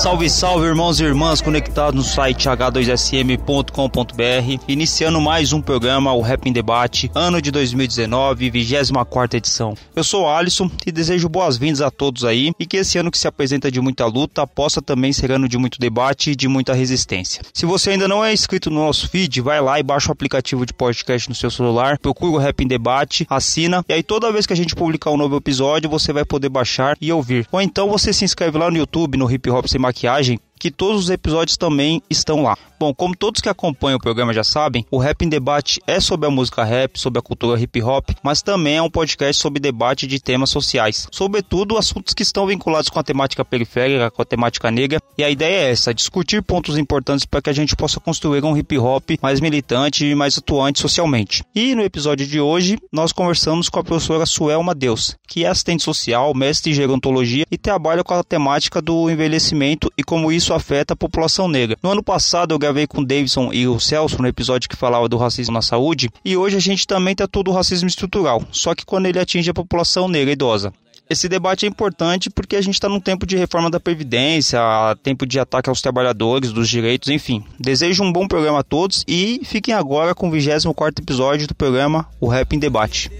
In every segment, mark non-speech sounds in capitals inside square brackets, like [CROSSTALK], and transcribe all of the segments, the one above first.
Salve, salve, irmãos e irmãs conectados no site h2sm.com.br. Iniciando mais um programa, o Rap em Debate, ano de 2019, 24 edição. Eu sou o Alisson e desejo boas-vindas a todos aí e que esse ano que se apresenta de muita luta possa também ser ano de muito debate e de muita resistência. Se você ainda não é inscrito no nosso feed, vai lá e baixa o aplicativo de podcast no seu celular, procura o Rap em Debate, assina e aí toda vez que a gente publicar um novo episódio você vai poder baixar e ouvir. Ou então você se inscreve lá no YouTube, no Hip Hop Sem Maquiagem, que todos os episódios também estão lá. Bom, como todos que acompanham o programa já sabem, o Rap em Debate é sobre a música rap, sobre a cultura hip hop, mas também é um podcast sobre debate de temas sociais, sobretudo assuntos que estão vinculados com a temática periférica, com a temática negra, e a ideia é essa, discutir pontos importantes para que a gente possa construir um hip hop mais militante e mais atuante socialmente. E no episódio de hoje, nós conversamos com a professora Suelma Deus, que é assistente social, mestre em gerontologia e trabalha com a temática do envelhecimento e como isso afeta a população negra. No ano passado eu gravei com o Davidson e o Celso no episódio que falava do racismo na saúde, e hoje a gente também tratou do racismo estrutural, só que quando ele atinge a população negra idosa. Esse debate é importante porque a gente está num tempo de reforma da Previdência, tempo de ataque aos trabalhadores, dos direitos, enfim. Desejo um bom programa a todos e fiquem agora com o 24 episódio do programa O Rap em Debate.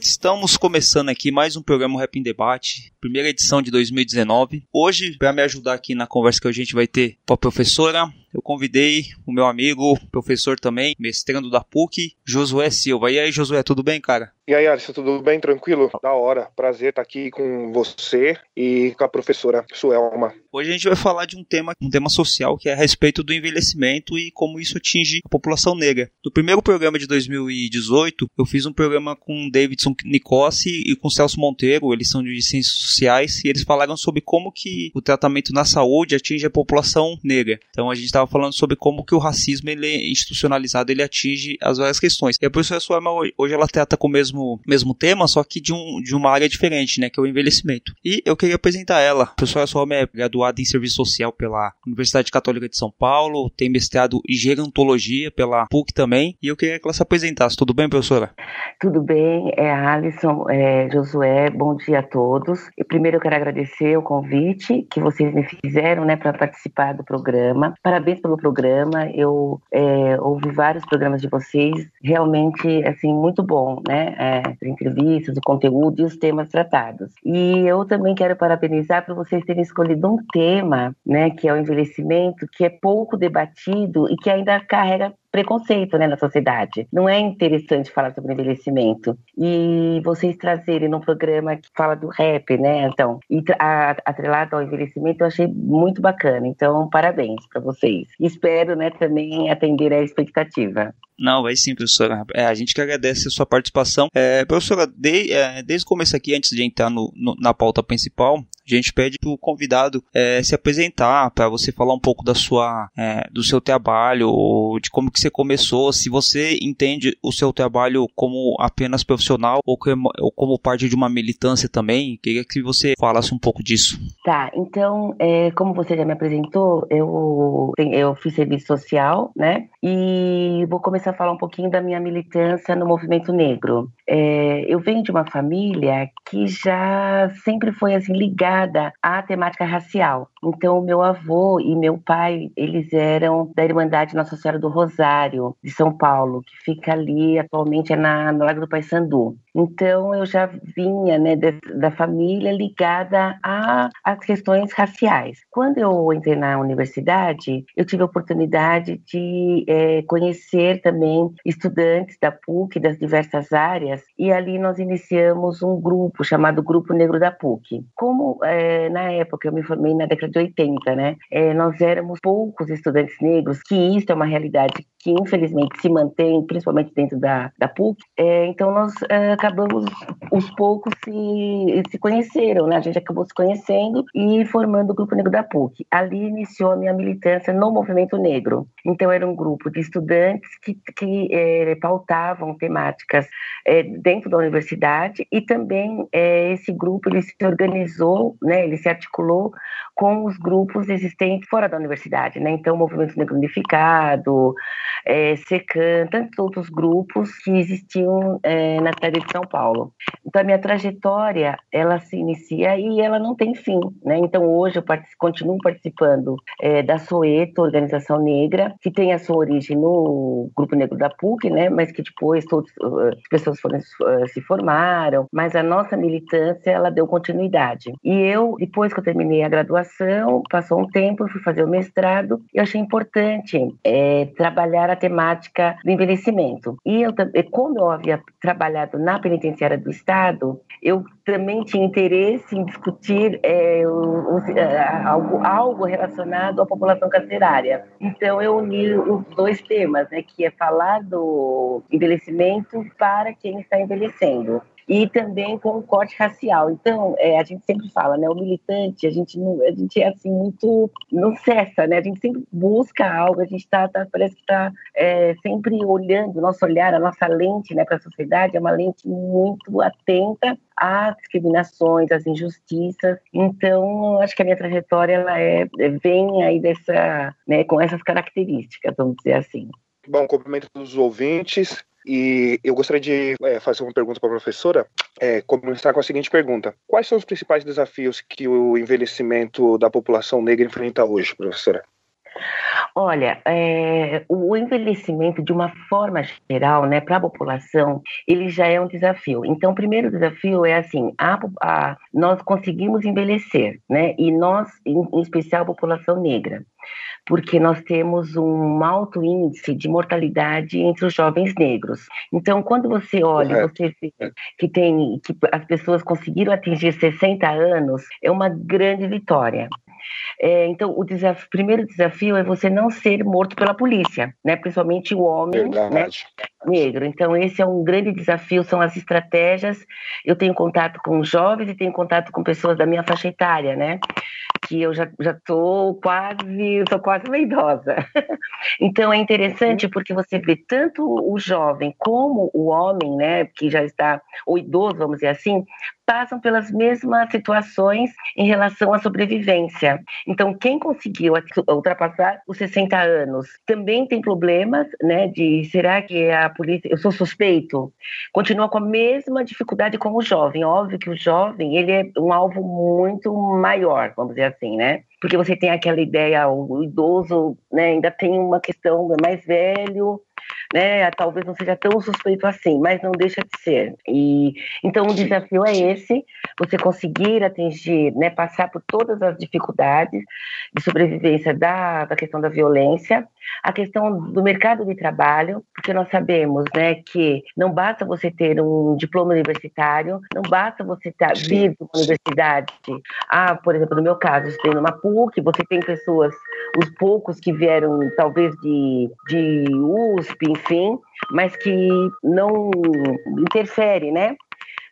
Estamos começando aqui mais um programa Rap em Debate, primeira edição de 2019. Hoje, para me ajudar aqui na conversa que a gente vai ter com a professora, eu convidei o meu amigo, professor também, mestrando da PUC, Josué Silva. E aí, Josué, tudo bem, cara? E aí, Alisson, tudo bem? Tranquilo? Da hora. Prazer estar aqui com você e com a professora Suelma. Hoje a gente vai falar de um tema, um tema social que é a respeito do envelhecimento e como isso atinge a população negra. No primeiro programa de 2018, eu fiz um programa com Davidson Nicossi e com Celso Monteiro, eles são de ciências sociais, e eles falaram sobre como que o tratamento na saúde atinge a população negra. Então a gente estava falando sobre como que o racismo ele é institucionalizado, ele atinge as várias questões. E a professora Suema hoje ela trata com o mesmo, mesmo tema, só que de, um, de uma área diferente, né, que é o envelhecimento. E eu queria apresentar ela. A professora Suema é graduada em Serviço Social pela Universidade Católica de São Paulo, tem mestrado em Gerontologia pela PUC também, e eu queria que ela se apresentasse. Tudo bem, professora? Tudo bem, é Alisson, é, Josué, bom dia a todos. E primeiro eu quero agradecer o convite que vocês me fizeram, né, para participar do programa. Parabéns pelo programa, eu é, ouvi vários programas de vocês, realmente, assim, muito bom, né, é, as entrevistas, o conteúdo e os temas tratados. E eu também quero parabenizar por vocês terem escolhido um tema, né, que é o envelhecimento, que é pouco debatido e que ainda carrega preconceito né, na sociedade. Não é interessante falar sobre envelhecimento. E vocês trazerem num programa que fala do rap, né? Então, e atrelado ao envelhecimento, eu achei muito bacana. Então, parabéns para vocês. Espero, né, também atender a expectativa. Não, vai sim, professora. É, a gente que agradece a sua participação. É, professora, de, é, desde o começo aqui, antes de entrar no, no, na pauta principal, a gente pede para o convidado é, se apresentar, para você falar um pouco da sua, é, do seu trabalho, de como que você começou, se você entende o seu trabalho como apenas profissional ou como, ou como parte de uma militância também. Queria que você falasse um pouco disso. Tá, então, é, como você já me apresentou, eu, eu fiz serviço social, né? E vou começar a falar um pouquinho da minha militância no movimento negro. É, eu venho de uma família que já sempre foi assim ligada à temática racial. Então, meu avô e meu pai, eles eram da Irmandade Nossa Senhora do Rosário, de São Paulo, que fica ali atualmente é na, no Lago do Paissandu. Então eu já vinha né, de, da família ligada às questões raciais. Quando eu entrei na universidade, eu tive a oportunidade de é, conhecer também estudantes da PUC, das diversas áreas, e ali nós iniciamos um grupo chamado Grupo Negro da PUC. Como é, na época eu me formei na década de 80, né, é, nós éramos poucos estudantes negros, que isso é uma realidade que infelizmente se mantém, principalmente dentro da, da PUC, então nós acabamos, os poucos se, se conheceram, né? A gente acabou se conhecendo e formando o Grupo Negro da PUC. Ali iniciou a minha militância no movimento negro. Então era um grupo de estudantes que, que é, pautavam temáticas é, dentro da universidade e também é, esse grupo ele se organizou, né? Ele se articulou com os grupos existentes fora da universidade, né? Então o Movimento Negro Unificado, é, SECAM, tantos outros grupos que existiam é, na cidade de São Paulo. Então, a minha trajetória, ela se inicia e ela não tem fim, né? Então, hoje eu continuo participando é, da Soeto, Organização Negra, que tem a sua origem no Grupo Negro da PUC, né? Mas que depois todas uh, as pessoas foram, uh, se formaram, mas a nossa militância, ela deu continuidade. E eu, depois que eu terminei a graduação, passou um tempo, fui fazer o mestrado, eu achei importante é, trabalhar a temática do envelhecimento. E eu, como eu havia trabalhado na penitenciária do Estado, eu também tinha interesse em discutir é, é, algo, algo, relacionado à população carcerária. Então eu uni os dois temas, né, que é falar do envelhecimento para quem está envelhecendo e também com o corte racial. Então, é, a gente sempre fala, né, o militante, a gente não, a gente é assim muito, não cessa, né, a gente sempre busca algo, a gente tá, tá parece que está é, sempre olhando, o nosso olhar, a nossa lente, né, para a sociedade é uma lente muito atenta às discriminações, às injustiças. Então, acho que a minha trajetória ela é, vem aí dessa, né, com essas características, vamos dizer assim. Bom, cumprimento dos ouvintes. E eu gostaria de é, fazer uma pergunta para a professora, é, começar com a seguinte pergunta: Quais são os principais desafios que o envelhecimento da população negra enfrenta hoje, professora? Olha, é, o envelhecimento, de uma forma geral, né, para a população, ele já é um desafio. Então, o primeiro desafio é assim: a, a, nós conseguimos envelhecer, né, e nós, em, em especial a população negra porque nós temos um alto índice de mortalidade entre os jovens negros. Então, quando você olha, você vê que tem que as pessoas conseguiram atingir 60 anos, é uma grande vitória. É, então, o desafio, primeiro desafio é você não ser morto pela polícia, né? Principalmente o homem né? negro. Então, esse é um grande desafio, são as estratégias. Eu tenho contato com jovens e tenho contato com pessoas da minha faixa etária, né? Que eu já já tô quase, tô quase uma idosa. [LAUGHS] então, é interessante uhum. porque você vê tanto o jovem como o homem, né? Que já está, o idoso, vamos dizer assim, passam pelas mesmas situações em relação à sobrevivência. Então, quem conseguiu ultrapassar os 60 anos também tem problemas, né? De será que a polícia, eu sou suspeito? Continua com a mesma dificuldade como o jovem. Óbvio que o jovem ele é um alvo muito maior, vamos dizer assim, né? Porque você tem aquela ideia, o idoso, né? Ainda tem uma questão é mais velho né? Talvez não seja tão suspeito assim, mas não deixa de ser. E então o desafio é esse: você conseguir atingir, né? Passar por todas as dificuldades de sobrevivência da, da questão da violência, a questão do mercado de trabalho, porque nós sabemos, né, que não basta você ter um diploma universitário, não basta você estar vir de uma universidade. Ah, por exemplo, no meu caso, eu estudei numa PUC, você tem pessoas, os poucos que vieram talvez de, de USP, enfim, mas que não interfere, né?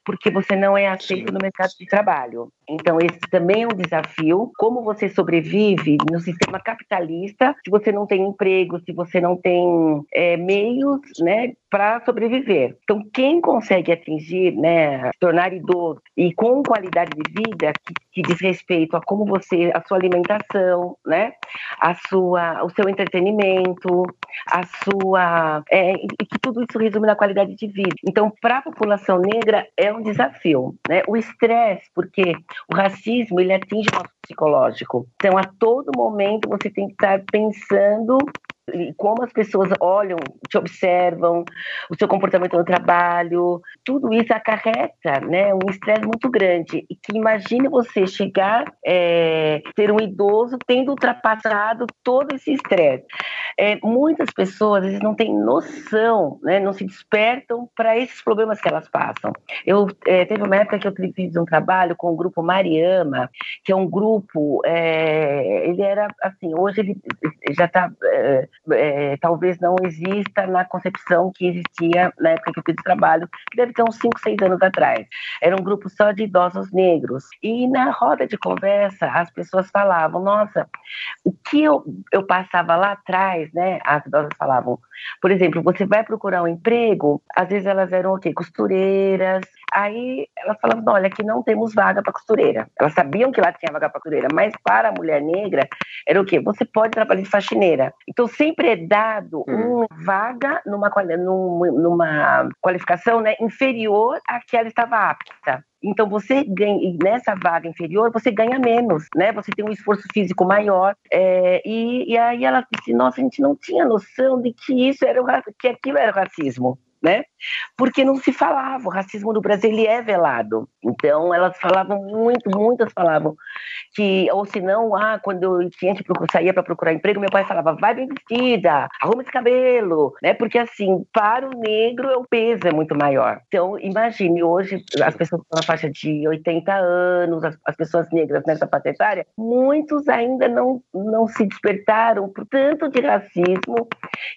Porque você não é aceito no mercado de trabalho. Então, esse também é um desafio. Como você sobrevive no sistema capitalista se você não tem emprego, se você não tem é, meios né, para sobreviver? Então, quem consegue atingir, né, tornar idoso e com qualidade de vida que, que diz respeito a como você, a sua alimentação, né, a sua, o seu entretenimento, a sua. É, e que tudo isso resume na qualidade de vida. Então, para a população negra, é um desafio. Né? O estresse, porque o racismo, ele atinge o nosso psicológico. Então, a todo momento, você tem que estar pensando como as pessoas olham, te observam, o seu comportamento no trabalho, tudo isso acarreta, né, um estresse muito grande. E que imagine você chegar, é, ter um idoso tendo ultrapassado todo esse estresse. É, muitas pessoas não têm noção, né, não se despertam para esses problemas que elas passam. Eu é, teve uma época que eu fiz um trabalho com o grupo Mariama, que é um grupo, é, ele era assim, hoje ele já está, é, talvez não exista na concepção que existia na época que eu fiz o trabalho, que deve ter uns 5, 6 anos atrás. Era um grupo só de idosos negros. E na roda de conversa, as pessoas falavam, nossa, o que eu, eu passava lá atrás, né? As idosas falavam, por exemplo, você vai procurar um emprego, às vezes elas eram o quê? Costureiras. Aí elas falavam, olha, aqui não temos vaga para costureira. Elas sabiam que lá tinha vaga para costureira, mas para a mulher negra era o quê? Você pode trabalhar de faxineira. Então sempre é dado hum. uma vaga numa, numa qualificação né, inferior à que ela estava apta. Então você ganha nessa vaga inferior você ganha menos, né? Você tem um esforço físico maior é, e, e aí ela disse: nossa, a gente não tinha noção de que isso era que aquilo era racismo né? Porque não se falava, o racismo no Brasil ele é velado. Então elas falavam muito, muitas falavam que ou se não, ah, quando eu tinha que procurar, saía para procurar emprego, meu pai falava: "Vai bem vestida, arruma esse cabelo", né? Porque assim, para o negro o peso é muito maior. Então, imagine hoje as pessoas com a faixa de 80 anos, as, as pessoas negras nessa faixa etária, muitos ainda não não se despertaram por tanto de racismo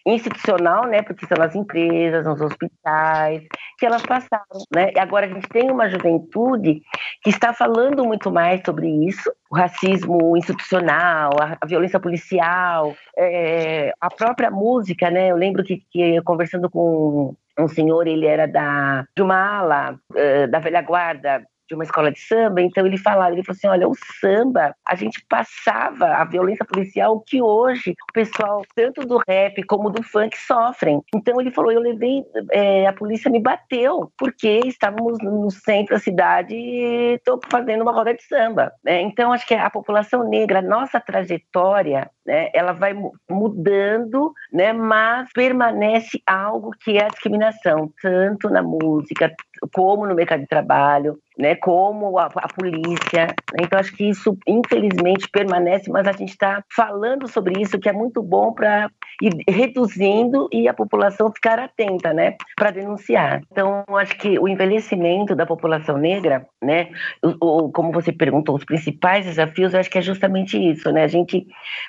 institucional, né? Porque são nas empresas, nos hospitais, que elas passaram, né? E agora a gente tem uma juventude que está falando muito mais sobre isso, o racismo institucional, a, a violência policial, é, a própria música, né? Eu lembro que, que conversando com um senhor, ele era da, de uma ala uh, da velha guarda de uma escola de samba, então ele falava, ele falou assim, olha, o samba, a gente passava a violência policial que hoje o pessoal, tanto do rap como do funk, sofrem. Então ele falou, eu levei, é, a polícia me bateu, porque estávamos no centro da cidade e estou fazendo uma roda de samba. Né? Então acho que a população negra, a nossa trajetória, né, ela vai mudando, né, mas permanece algo que é a discriminação, tanto na música, como no mercado de trabalho, né, como a, a polícia. Então, acho que isso, infelizmente, permanece, mas a gente está falando sobre isso, que é muito bom para ir reduzindo e a população ficar atenta, né, para denunciar. Então, acho que o envelhecimento da população negra, né, o, como você perguntou, os principais desafios, eu acho que é justamente isso, né, a gente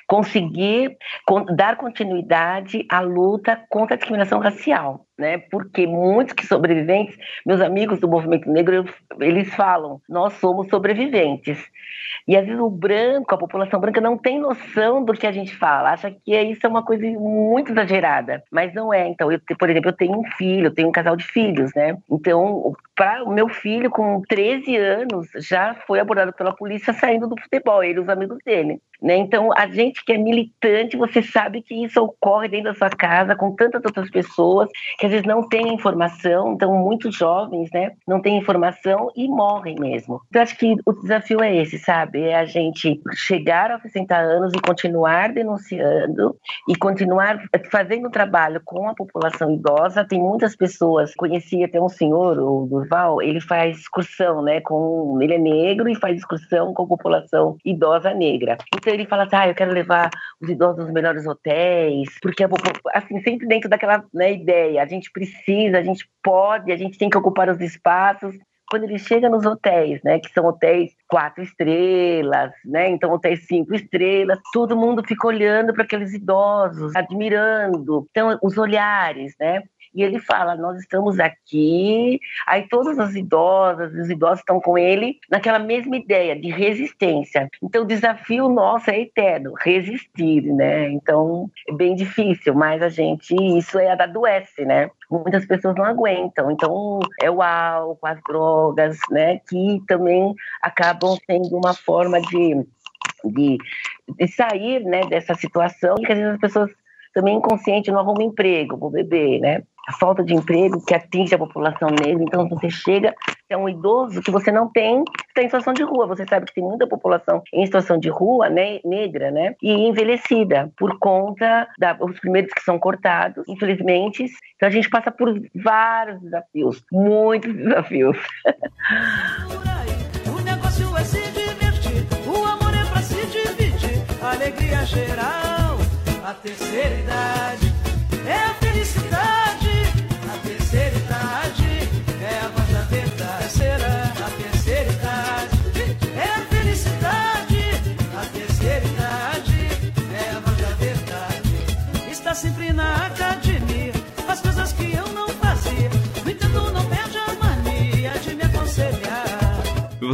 conseguir dar continuidade à luta contra a discriminação racial né? Porque muitos que sobreviventes, meus amigos do movimento negro, eles falam, nós somos sobreviventes. E às vezes o branco, a população branca não tem noção do que a gente fala, acha que isso é uma coisa muito exagerada, mas não é. Então, eu, por exemplo, eu tenho um filho, eu tenho um casal de filhos, né? Então, para o meu filho com 13 anos já foi abordado pela polícia saindo do futebol, ele e os amigos dele. Né? Então, a gente que é militante, você sabe que isso ocorre dentro da sua casa com tantas outras pessoas que às vezes não têm informação, então muitos jovens, né, não têm informação e morrem mesmo. Então, acho que o desafio é esse, sabe? É a gente chegar aos 60 anos e continuar denunciando e continuar fazendo trabalho com a população idosa. Tem muitas pessoas, conheci até um senhor, o Durval, ele faz excursão, né, com ele é negro e faz excursão com a população idosa negra. Então, ele fala assim, ah, eu quero levar os idosos nos melhores hotéis, porque, assim, sempre dentro daquela né, ideia, a gente precisa, a gente pode, a gente tem que ocupar os espaços, quando ele chega nos hotéis, né, que são hotéis quatro estrelas, né, então hotéis cinco estrelas, todo mundo fica olhando para aqueles idosos, admirando, então os olhares, né, e ele fala: Nós estamos aqui. Aí todas as idosas, os idosos estão com ele naquela mesma ideia de resistência. Então o desafio nosso é eterno, resistir, né? Então é bem difícil, mas a gente, isso é adoece, né? Muitas pessoas não aguentam. Então é o álcool, as drogas, né? Que também acabam sendo uma forma de de, de, sair né, dessa situação e que às vezes as pessoas também inconsciente não arrumam emprego para o bebê, né? A falta de emprego que atinge a população negra. Então, você chega, é um idoso que você não tem está em situação de rua. Você sabe que tem muita população em situação de rua, né, negra, né, e envelhecida por conta dos primeiros que são cortados, infelizmente. Então a gente passa por vários desafios, muitos desafios. o negócio é se divertir, o amor é pra se dividir, alegria geral, a terceira idade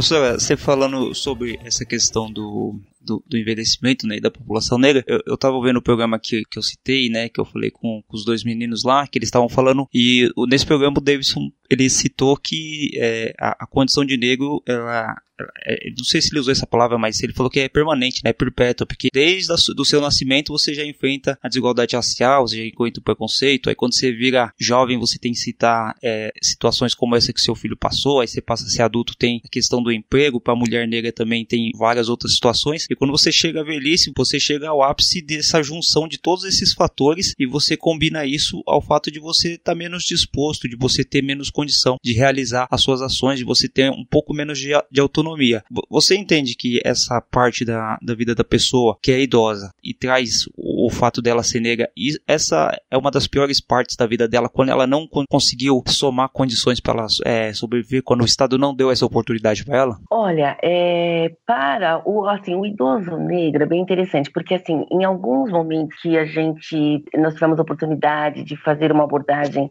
aconselhar. Professora, você falando sobre essa questão do, do, do, envelhecimento né, da população negra. Eu, eu tava vendo o programa que, que eu citei, né, que eu falei com, com os dois meninos lá, que eles estavam falando, e nesse programa o Davidson ele citou que é, a, a, condição de negro, ela, é, não sei se ele usou essa palavra, mas ele falou que é permanente, né, perpétua, porque desde o seu nascimento você já enfrenta a desigualdade racial, você já enfrenta o preconceito, aí quando você vira jovem você tem que citar é, situações como essa que seu filho passou, aí você passa a ser adulto, tem a questão do emprego, para mulher negra também tem várias outras situações, e quando você chega à velhice, você chega ao ápice dessa junção de todos esses fatores e você combina isso ao fato de você estar tá menos disposto, de você ter menos condição de realizar as suas ações, de você ter um pouco menos de, de autonomia. Você entende que essa parte da, da vida da pessoa que é idosa e traz o, fato dela ser negra, e essa é uma das piores partes da vida dela, quando ela não conseguiu somar condições para ela é, sobreviver, quando o Estado não deu essa oportunidade para ela? Olha, é, para o, assim, o idoso negro é bem interessante, porque assim, em alguns momentos que a gente, nós tivemos a oportunidade de fazer uma abordagem,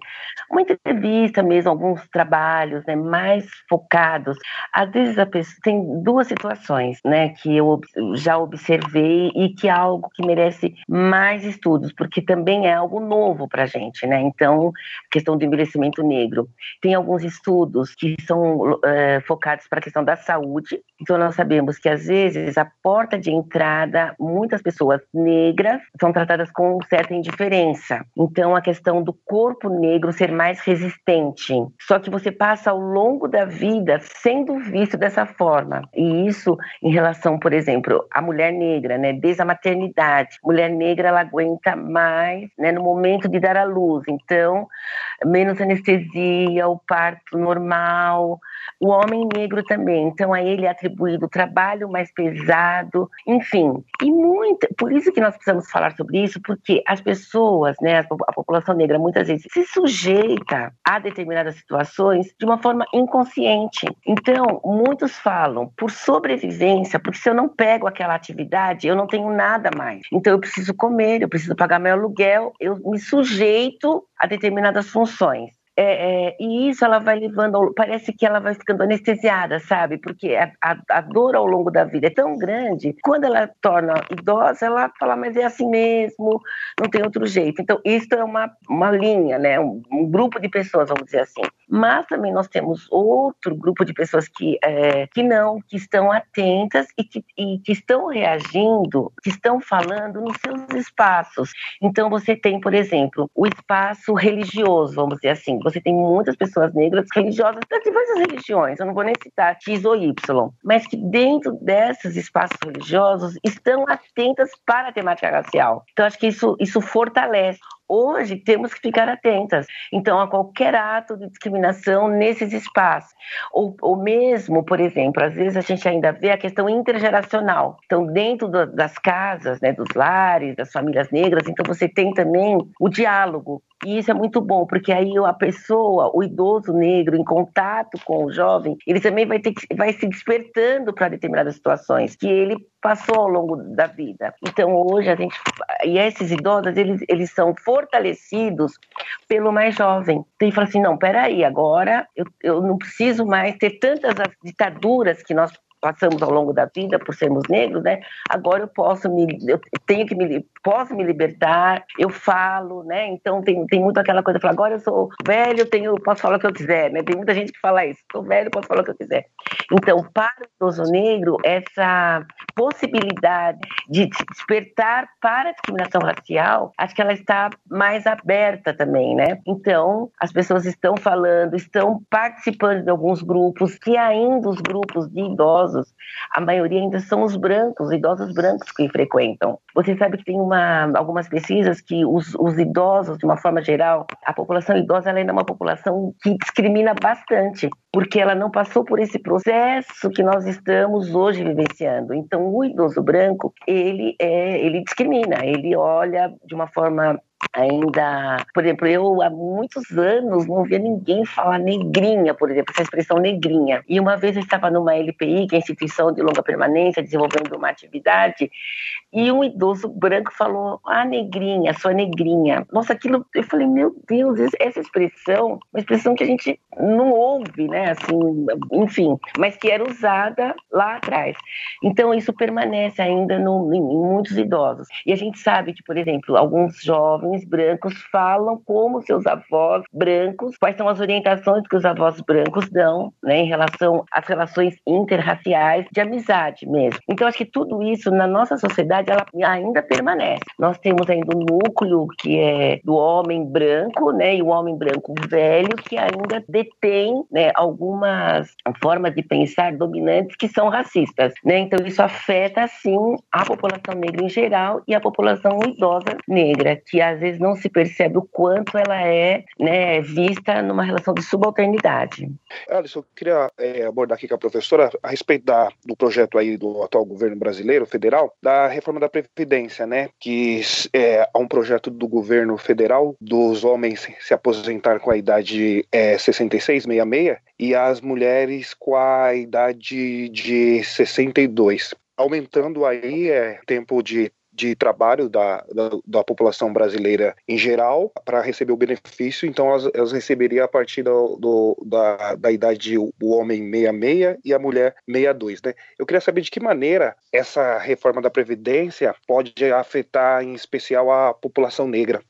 uma entrevista mesmo, alguns trabalhos, né, mais focados, às vezes a pessoa, tem duas situações, né, que eu já observei e que é algo que merece mais estudos, porque também é algo novo para a gente, né, então, a questão do envelhecimento negro. Tem alguns estudos que são é, focados para a questão da saúde, então nós sabemos que às vezes a porta de entrada, muitas pessoas negras são tratadas com certa indiferença. Então, a questão do corpo negro ser mais resistente. Só que você passa ao longo da vida sendo visto dessa forma. E isso em relação, por exemplo, à mulher negra, né? Desde a maternidade. Mulher negra, ela aguenta mais, né? No momento de dar à luz. Então, menos anestesia, o parto normal. O homem negro também. Então, a ele é atribuído o trabalho mais pesado, enfim. E muito, por isso que nós precisamos falar sobre isso, porque as pessoas, né, a população negra muitas vezes se sujeita a determinadas situações de uma forma inconsciente. Então, muitos falam por sobrevivência, porque se eu não pego aquela atividade, eu não tenho nada mais. Então, eu preciso comer, eu preciso pagar meu aluguel, eu me sujeito a determinadas funções. É, é, e isso ela vai levando, parece que ela vai ficando anestesiada, sabe? Porque a, a, a, dor ao longo da vida é tão grande, quando ela torna idosa, ela fala, mas é assim mesmo, não tem outro jeito. Então, isso é uma, uma linha, né? Um, um grupo de pessoas, vamos dizer assim. Mas também nós temos outro grupo de pessoas que, é, que não, que estão atentas e que, e que estão reagindo, que estão falando nos seus espaços. Então, você tem, por exemplo, o espaço religioso, vamos dizer assim você tem muitas pessoas negras religiosas das diversas religiões, eu não vou nem citar X ou Y, mas que dentro desses espaços religiosos estão atentas para a temática racial. Então, acho que isso, isso fortalece hoje temos que ficar atentas. Então, a qualquer ato de discriminação nesses espaços. Ou, ou mesmo, por exemplo, às vezes a gente ainda vê a questão intergeracional. Então, dentro do, das casas, né, dos lares, das famílias negras, então você tem também o diálogo. E isso é muito bom, porque aí a pessoa, o idoso negro, em contato com o jovem, ele também vai, ter vai se despertando para determinadas situações que ele passou ao longo da vida. Então hoje a gente e esses idosos eles, eles são fortalecidos pelo mais jovem. Então ele fala assim, não, peraí, agora eu, eu não preciso mais ter tantas ditaduras que nós passamos ao longo da vida por sermos negros, né? Agora eu posso me, eu tenho que me, posso me libertar, eu falo, né? Então tem, tem muito aquela coisa, falar, agora eu sou velho, tenho, posso falar o que eu quiser, né? Tem muita gente que fala isso, sou velho, posso falar o que eu quiser. Então, para o idoso negro, essa possibilidade de despertar para a discriminação racial, acho que ela está mais aberta também, né? Então, as pessoas estão falando, estão participando de alguns grupos, que ainda os grupos de idosos, a maioria ainda são os brancos, idosos brancos que frequentam. Você sabe que tem uma, algumas pesquisas que os, os idosos, de uma forma geral, a população idosa ainda é uma população que discrimina bastante, porque ela não passou por esse processo que nós estamos hoje vivenciando. Então, o idoso branco, ele é, ele discrimina, ele olha de uma forma ainda, por exemplo, eu há muitos anos não via ninguém falar negrinha, por exemplo, essa expressão negrinha. E uma vez eu estava numa LPI, que é a instituição de longa permanência, desenvolvendo uma atividade, e um idoso branco falou: "Ah, negrinha, sua negrinha". Nossa, aquilo, eu falei: "Meu Deus, essa expressão, uma expressão que a gente não ouve, né, assim, enfim, mas que era usada lá atrás. Então isso permanece ainda no, em muitos idosos. E a gente sabe que, por exemplo, alguns jovens brancos falam como seus avós brancos, quais são as orientações que os avós brancos dão, né, em relação às relações interraciais de amizade mesmo. Então acho que tudo isso na nossa sociedade ela ainda permanece. Nós temos ainda um núcleo que é do homem branco, né, e o homem branco velho que ainda detém, né, algumas formas de pensar dominantes que são racistas, né? Então isso afeta sim a população negra em geral e a população idosa negra, que às vezes não se percebe o quanto ela é né, vista numa relação de subalternidade. Alisson, eu queria é, abordar aqui com a professora a respeito da, do projeto aí do atual governo brasileiro, federal, da reforma da Previdência, né? Que é, há um projeto do governo federal dos homens se aposentar com a idade é, 66, 66 e as mulheres com a idade de 62 aumentando aí é, tempo de de trabalho da, da, da população brasileira em geral para receber o benefício, então elas, elas receberiam a partir do, do, da, da idade o homem 66 e a mulher 62, né? Eu queria saber de que maneira essa reforma da Previdência pode afetar em especial a população negra.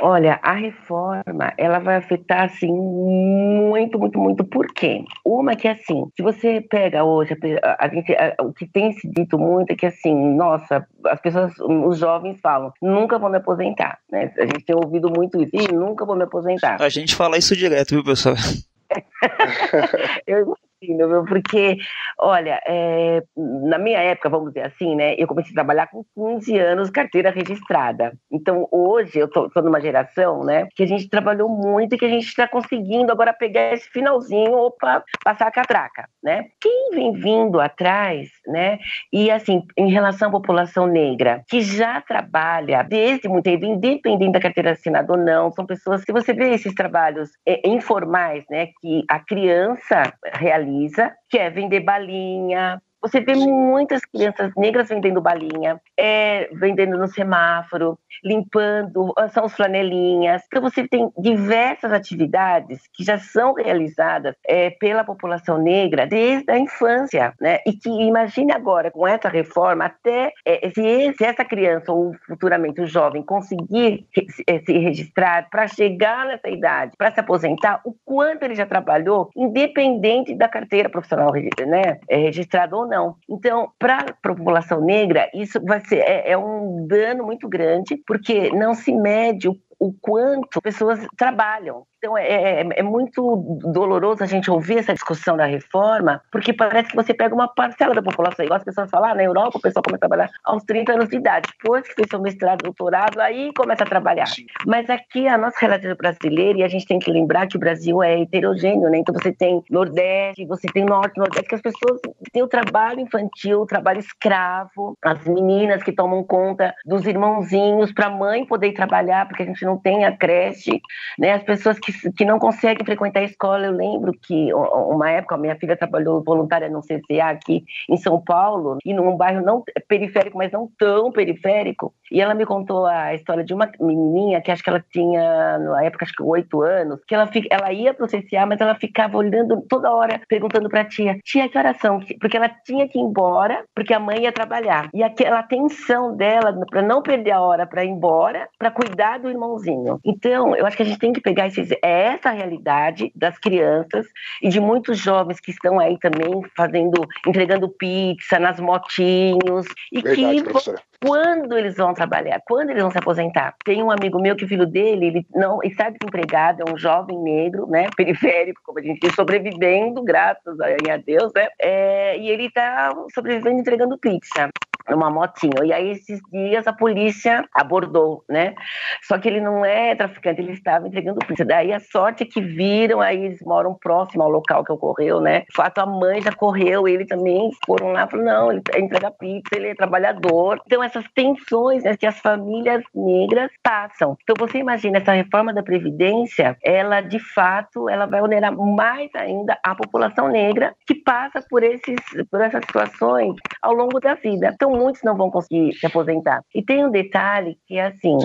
Olha, a reforma, ela vai afetar, assim, muito, muito, muito. Por quê? Uma que, assim, se você pega hoje, a, a a, o que tem se dito muito é que, assim, nossa, as pessoas, os jovens falam, nunca vou me aposentar, né? A gente tem ouvido muito isso, e nunca vou me aposentar. A gente fala isso direto, viu, pessoal? [LAUGHS] [LAUGHS] eu viu? Porque, olha, é, na minha época, vamos dizer assim, né? Eu comecei a trabalhar com 15 anos, carteira registrada. Então, hoje, eu tô, tô numa geração, né? Que a gente trabalhou muito e que a gente está conseguindo agora pegar esse finalzinho, opa, passar a catraca, né? Quem vem vindo atrás, né? E, assim, em relação à população negra, que já trabalha desde muito tempo, independente da carteira assinada ou não, são pessoas que você vê esses trabalhos é, informais, né? Que a criança realiza realiza, que é vender balinha, você vê muitas crianças negras vendendo balinha, é, vendendo no semáforo, limpando, ah, são os flanelinhas. Então você tem diversas atividades que já são realizadas é, pela população negra desde a infância, né? E que imagine agora com essa reforma até é, se, se, essa criança ou futuramente o jovem conseguir se, é, se registrar para chegar nessa idade, para se aposentar, o quanto ele já trabalhou, independente da carteira profissional né, é, registrada ou não. Então, para a população negra, isso vai ser é, é um dano muito grande, porque não se mede o o quanto pessoas trabalham. Então é, é, é, muito doloroso a gente ouvir essa discussão da reforma, porque parece que você pega uma parcela da população. Igual as pessoas falam, ah, na Europa o pessoal começa a trabalhar aos 30 anos de idade. Depois que fez seu mestrado, doutorado, aí começa a trabalhar. Sim. Mas aqui a nossa realidade brasileira, e a gente tem que lembrar que o Brasil é heterogêneo, né? Então você tem Nordeste, você tem Norte, Nordeste, que as pessoas têm o trabalho infantil, o trabalho escravo, as meninas que tomam conta dos irmãozinhos para a mãe poder trabalhar, porque a gente não tem a creche, né? As pessoas que que, não conseguem frequentar a escola. Eu lembro que uma época a minha filha trabalhou voluntária no CCA aqui em São Paulo, e num bairro não periférico, mas não tão periférico. E ela me contou a história de uma menininha que acho que ela tinha, na época, acho que oito anos, que ela, ela ia pro CCA, mas ela ficava olhando toda hora, perguntando pra tia, tia, que oração? Porque ela tinha que ir embora, porque a mãe ia trabalhar. E aquela tensão dela, para não perder a hora para ir embora, para cuidar do irmãozinho. Então, eu acho que a gente tem que pegar esses, é essa a realidade das crianças e de muitos jovens que estão aí também fazendo, entregando pizza nas motinhos e Verdade, que. Quando eles vão trabalhar, quando eles vão se aposentar. Tem um amigo meu que o filho dele, ele não está desempregado, é um jovem negro, né, [LAUGHS] periférico, como a gente diz, sobrevivendo, graças a, Deus, né, é, e ele está sobrevivendo entregando pizza numa motinho. E aí, esses dias, a polícia abordou, né? Só que ele não é traficante, ele estava entregando pizza. Daí, a sorte é que viram, aí eles moram próximo ao local que ocorreu, né? De fato, a mãe já correu, ele também foram lá falaram, não, ele entrega pizza, ele é trabalhador. Então, essas tensões né, que as famílias negras passam. Então, você imagina, essa reforma da Previdência, ela, de fato, ela vai onerar mais ainda a população negra que passa por, esses, por essas situações ao longo da vida. Então, muitos não vão conseguir se aposentar. E tem um detalhe que é assim,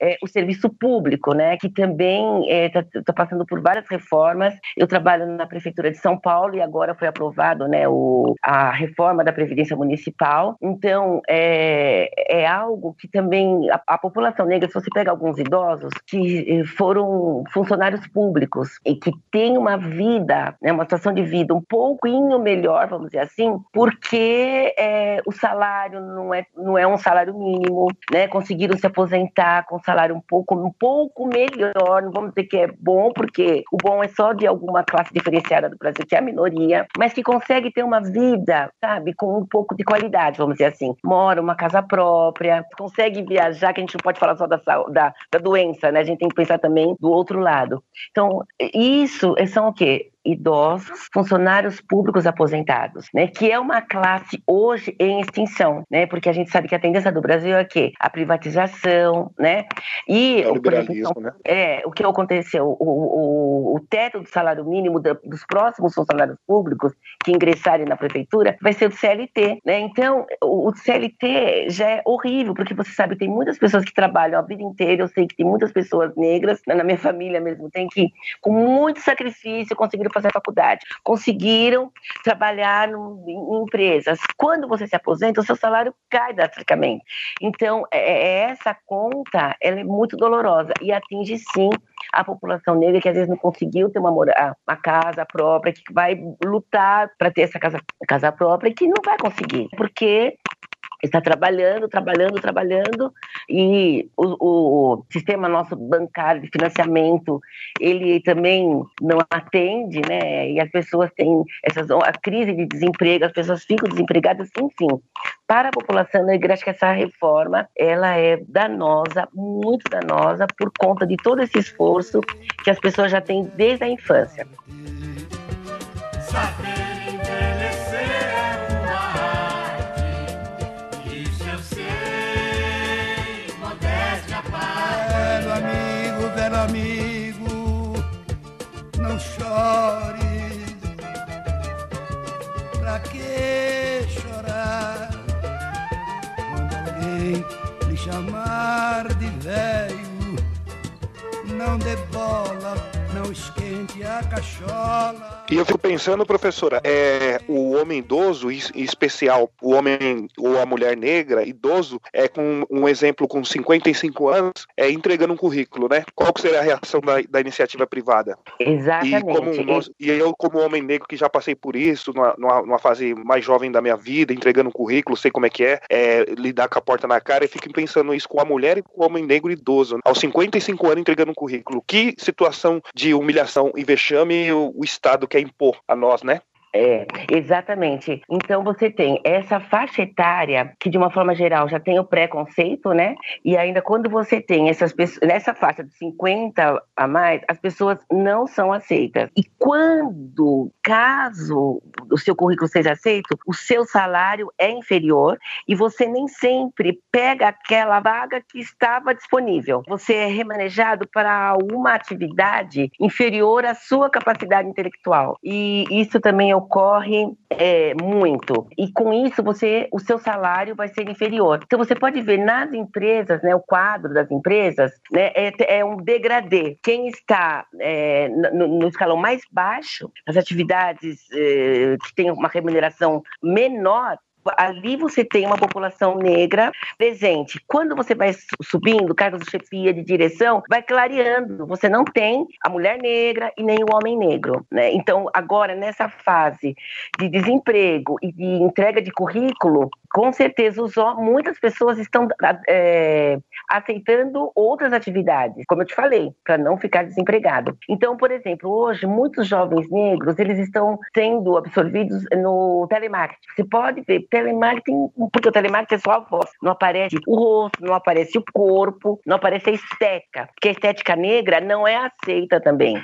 é, o serviço público, né, que também está é, tá passando por várias reformas. Eu trabalho na prefeitura de São Paulo e agora foi aprovado, né, o, a reforma da previdência municipal. Então é, é algo que também a, a população negra, se você pega alguns idosos que eh, foram funcionários públicos e que têm uma vida, né, uma situação de vida um pouquinho melhor, vamos dizer assim, porque é, o salário não é, não é um salário mínimo, né? Conseguiram se aposentar com um salário um pouco, um pouco melhor, não vamos dizer que é bom, porque o bom é só de alguma classe diferenciada do Brasil, que é a minoria, mas que consegue ter uma vida, sabe, com um pouco de qualidade, vamos dizer assim. Mora uma casa própria, consegue viajar, que a gente não pode falar só da, da, da doença, né? A gente tem que pensar também do outro lado. Então, isso são o quê? Idosos, funcionários públicos aposentados, né, que é uma classe hoje em extinção, né, porque a gente sabe que a tendência do Brasil é que a privatização, né, e é o liberalismo, então, né? É, o que aconteceu, o, o, o teto do salário mínimo dos próximos funcionários públicos que ingressarem na prefeitura vai ser o CLT, né, então o, o CLT já é horrível, porque você sabe, tem muitas pessoas que trabalham a vida inteira, eu sei que tem muitas pessoas negras, na minha família mesmo, tem que, com muito sacrifício, conseguir conseguiram fazer faculdade, conseguiram trabalhar no, em empresas. Quando você se aposenta, o seu salário cai drasticamente. Então, é, é, essa conta ela é muito dolorosa e atinge sim a população negra que às vezes não conseguiu ter uma, uma casa própria, que vai lutar para ter essa casa, casa própria e que não vai conseguir, porque está trabalhando, trabalhando, trabalhando e o, o, sistema nosso bancário de financiamento ele também não atende, né? E as pessoas têm essas a crise de desemprego, as pessoas ficam desempregadas, enfim. Para a população negra, acho que essa reforma ela é danosa, muito danosa por conta de todo esse esforço que as pessoas já têm desde a infância. Saber amigo, não chore. Pra que chorar quando alguém lhe chamar de velho? Não dê bola, não esquente a cachola. E eu fico pensando, professora, é, o homem idoso, em especial o homem ou a mulher negra, idoso, é com um exemplo com 55 anos, é entregando um currículo, né? Qual que seria a reação da, da iniciativa privada? Exatamente. E, como e eu, como homem negro que já passei por isso, numa, numa, numa, fase mais jovem da minha vida, entregando um currículo, sei como é que é, é, lidar com a porta na cara, e fico pensando isso com a mulher e com o homem negro idoso. Aos 55 anos entregando um currículo. Que situação de humilhação e vexame o, o Estado quer impor a nós, né? É, exatamente. Então você tem essa faixa etária que de uma forma geral já tem o preconceito, né? E ainda quando você tem essas pessoas nessa faixa de 50 a mais, as pessoas não são aceitas. E quando, caso o seu currículo seja aceito, o seu salário é inferior e você nem sempre pega aquela vaga que estava disponível. Você é remanejado para uma atividade inferior à sua capacidade intelectual. E isso também ocorre é, muito. E com isso, você, o seu salário vai ser inferior. Então, você pode ver nas empresas, né, o quadro das empresas, né, é, é um degradê. Quem está é, no, no, escalão mais baixo, as atividades é, que têm uma remuneração menor, ali você tem uma população negra presente. Quando você vai subindo cargos de chefia, de direção, vai clareando. Você não tem a mulher negra e nem o homem negro. Né? Então, agora, nessa fase de desemprego e de entrega de currículo, com certeza os, muitas pessoas estão é, aceitando outras atividades, como eu te falei, para não ficar desempregado. Então, por exemplo, hoje muitos jovens negros eles estão sendo absorvidos no telemarketing. Você pode ver telemarketing, porque o telemarketing é só a voz, não aparece o rosto, não aparece o corpo, não aparece a estética, porque a estética negra não é aceita também.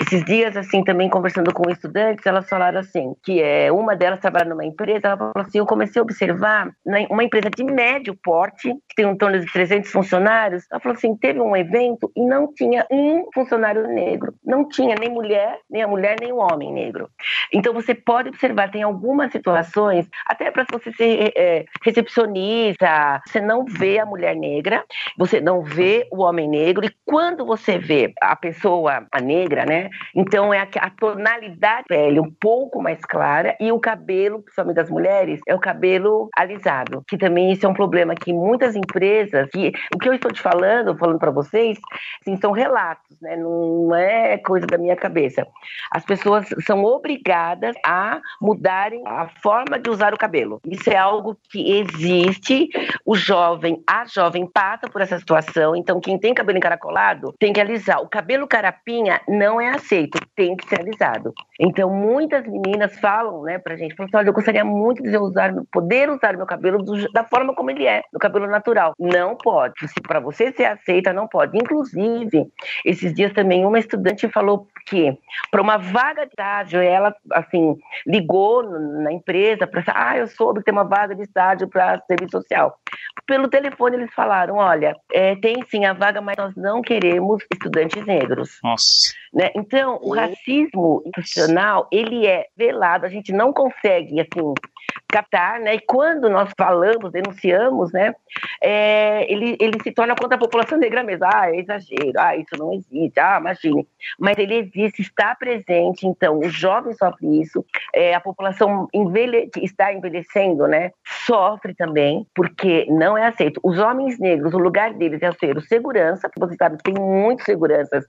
Esses dias, assim, também conversando com estudantes, elas falaram assim, que é uma delas trabalha numa empresa, ela falou assim, eu comecei a observar observar uma empresa de médio porte, que tem em torno de 300 funcionários, ela falou assim, teve um evento e não tinha um funcionário negro. Não tinha nem mulher, nem a mulher, nem o homem negro. Então você pode observar, tem algumas situações, até para você ser é, recepcionista, você não vê a mulher negra, você não vê o homem negro, e quando você vê a pessoa a negra, né? Então é a, a tonalidade da pele um pouco mais clara e o cabelo, principalmente das mulheres, é o cabelo alisado, que também isso é um problema que muitas empresas, que o que eu estou te falando, falando para vocês, assim, são relatos, né? Não é coisa da minha cabeça. As pessoas são obrigadas a mudarem a forma de usar o cabelo. Isso é algo que existe. O jovem, a jovem passa por essa situação. Então, quem tem cabelo encaracolado tem que alisar. O cabelo carapinha não é aceito, tem que ser alisado. Então, muitas meninas falam, né, pra gente, falam assim, olha, eu gostaria muito de usar, poder usar meu cabelo do, da forma como ele é, do cabelo natural. Não pode. Se para você ser aceita, não pode. Inclusive, esses dias também uma estudante falou que para uma vaga de estágio, ela assim ligou na empresa para ah, eu soube que tem uma vaga de estágio para serviço social. Pelo telefone eles falaram, olha, é, tem sim a vaga, mas nós não queremos estudantes negros. Nossa. Né? Então, o racismo institucional, ele é velado, a gente não consegue, assim, captar, né? E quando nós falamos, denunciamos, né? É, ele, ele se torna contra a população negra mesmo. Ah, é exagero, ah, isso não existe, ah, imagine. Mas ele existe, está presente, então o jovem sofre isso, é, a população envelhe, que está envelhecendo, né? Sofre também, porque não é aceito. Os homens negros, o lugar deles é ser o segurança, porque você sabe que tem muitos seguranças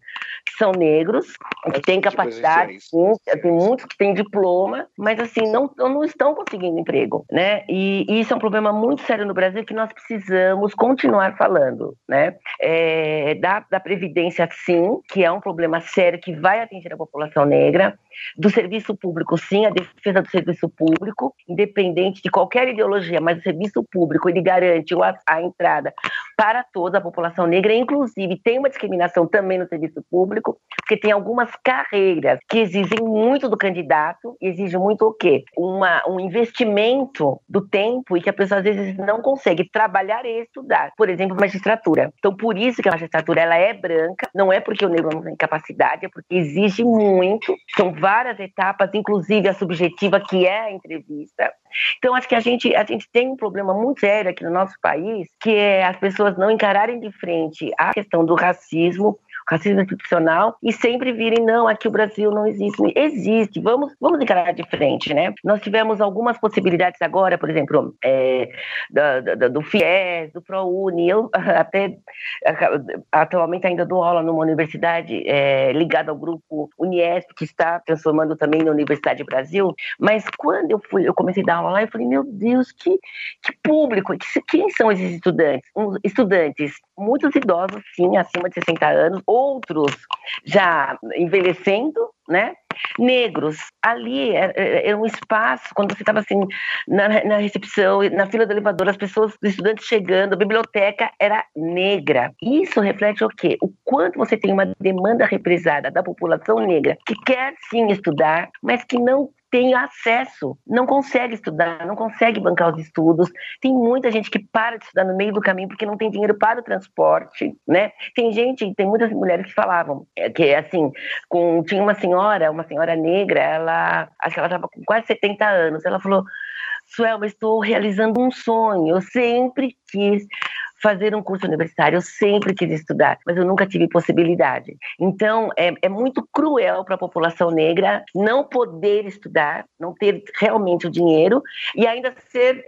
que são negros, que têm capacidade, sim, tem muitos que têm diploma, mas assim, não, não estão conseguindo emprego, né? E, e isso é um problema muito sério no Brasil que nós precisamos continuar falando, né? É, da, da Previdência, sim, que é um problema sério que vai atingir a população negra, do serviço público, sim, a defesa do serviço público, independente de qualquer ideologia, mas o serviço público ele garante a, a entrada para toda a população negra, inclusive tem uma discriminação também no serviço público, porque tem algumas carreiras que exigem muito do candidato, e exigem muito o quê? Uma, um investimento do tempo e que a pessoa às vezes não consegue trabalhar e estudar. Por exemplo, magistratura. Então, por isso que a magistratura ela é branca, não é porque o negro não tem capacidade, é porque exige muito, são várias etapas, inclusive a subjetiva, que é a entrevista. Então, acho que a gente, a gente tem um problema muito sério aqui no nosso país, que é as pessoas não encararem de frente a questão do racismo, racismo institucional e sempre virem, não, aqui o Brasil não existe. Existe, vamos, vamos encarar de frente, né? Nós tivemos algumas possibilidades agora, por exemplo, é, do, do, do FIES, do ProUni, eu [LAUGHS] até atualmente ainda dou aula numa universidade é, ligada ao grupo Uniesp, que está transformando também na Universidade Brasil, mas quando eu fui, eu comecei a dar aula lá, eu falei, meu Deus, que, que público, que, quem são esses estudantes? Um, estudantes, muitos idosos, sim, acima de 60 anos, outros já envelhecendo, né? Negros, ali era, era um espaço, quando você estava assim, na, na, recepção, na fila do elevador, as pessoas, os estudantes chegando, a biblioteca era negra. Isso reflete o quê? O quanto você tem uma demanda represada da população negra, que quer sim estudar, mas que não tem acesso, não consegue estudar, não consegue bancar os estudos. Tem muita gente que para de estudar no meio do caminho porque não tem dinheiro para o transporte, né? Tem gente, tem muitas mulheres que falavam é, que assim, com, tinha uma senhora, uma senhora negra, ela acho que ela estava com quase 70 anos. Ela falou: Suelma, estou realizando um sonho. Eu sempre quis fazer um curso universitário. Eu sempre quis estudar, mas eu nunca tive possibilidade. Então, é, é muito cruel para a população negra não poder estudar, não ter realmente o dinheiro e ainda ser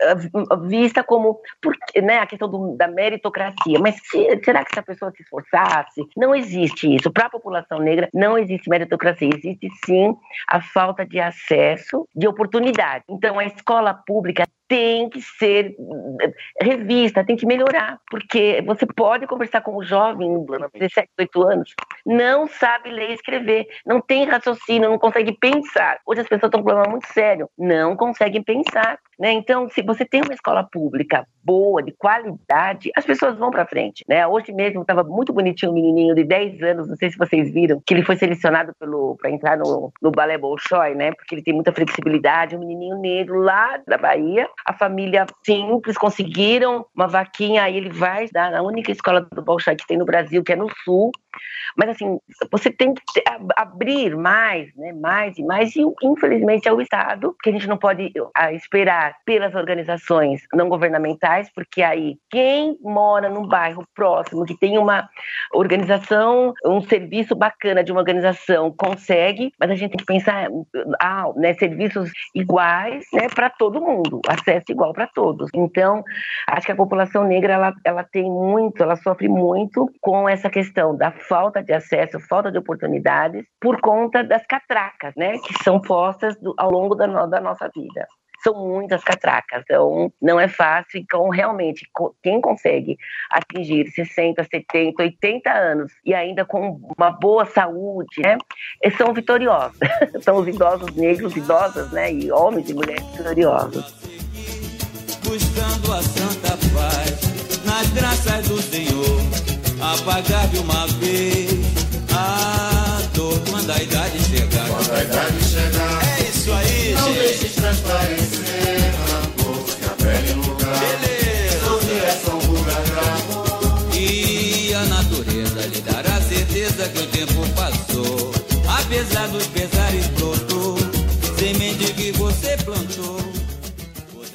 uh, vista como porque, né, a questão do, da meritocracia. Mas se, será que se a pessoa se esforçasse? Não existe isso. Para a população negra, não existe meritocracia. Existe sim a falta de acesso, de oportunidade. Então, a escola pública tem que ser eh, revista, tem que melhorar, porque você pode conversar com um jovem de 17, 18 anos, não sabe ler e escrever, não tem raciocínio, não consegue pensar. Hoje as pessoas estão com um problema muito sério, não conseguem pensar. Né? Então, se você tem uma escola pública boa, de qualidade, as pessoas vão para frente. Né? Hoje mesmo estava muito bonitinho um menininho de 10 anos, não sei se vocês viram, que ele foi selecionado para entrar no, no Balé Bolshoi, né? porque ele tem muita flexibilidade, um menininho negro lá da Bahia, a família simples, conseguiram uma vaquinha, aí ele vai na única escola do Bolshoi que tem no Brasil, que é no Sul, mas assim, você tem que abrir mais, né, mais e mais, e infelizmente é o Estado, que a gente não pode esperar pelas organizações não governamentais, porque aí quem mora num bairro próximo, que tem uma organização, um serviço bacana de uma organização, consegue, mas a gente tem que pensar, ah, né, serviços iguais né, para todo mundo, acesso igual para todos. Então, acho que a população negra ela, ela tem muito, ela sofre muito com essa questão da falta de acesso, falta de oportunidades, por conta das catracas, né, que são postas do, ao longo da, no, da nossa vida são muitas catracas, então não é fácil. Então, realmente, quem consegue atingir 60, 70, 80 anos e ainda com uma boa saúde, né, são vitoriosos. [LAUGHS] são os idosos negros, idosas, né, e homens e mulheres vitoriosos. Buscando a santa paz nas graças do Senhor apagar de uma vez a dor quando a idade chegar. Quando a idade chegar, é isso aí, não gente. deixes transparecer rancor que a pele no lugar. Beleza. Sua direção vulgar E a natureza lhe dará certeza que o tempo passou. Apesar dos pesares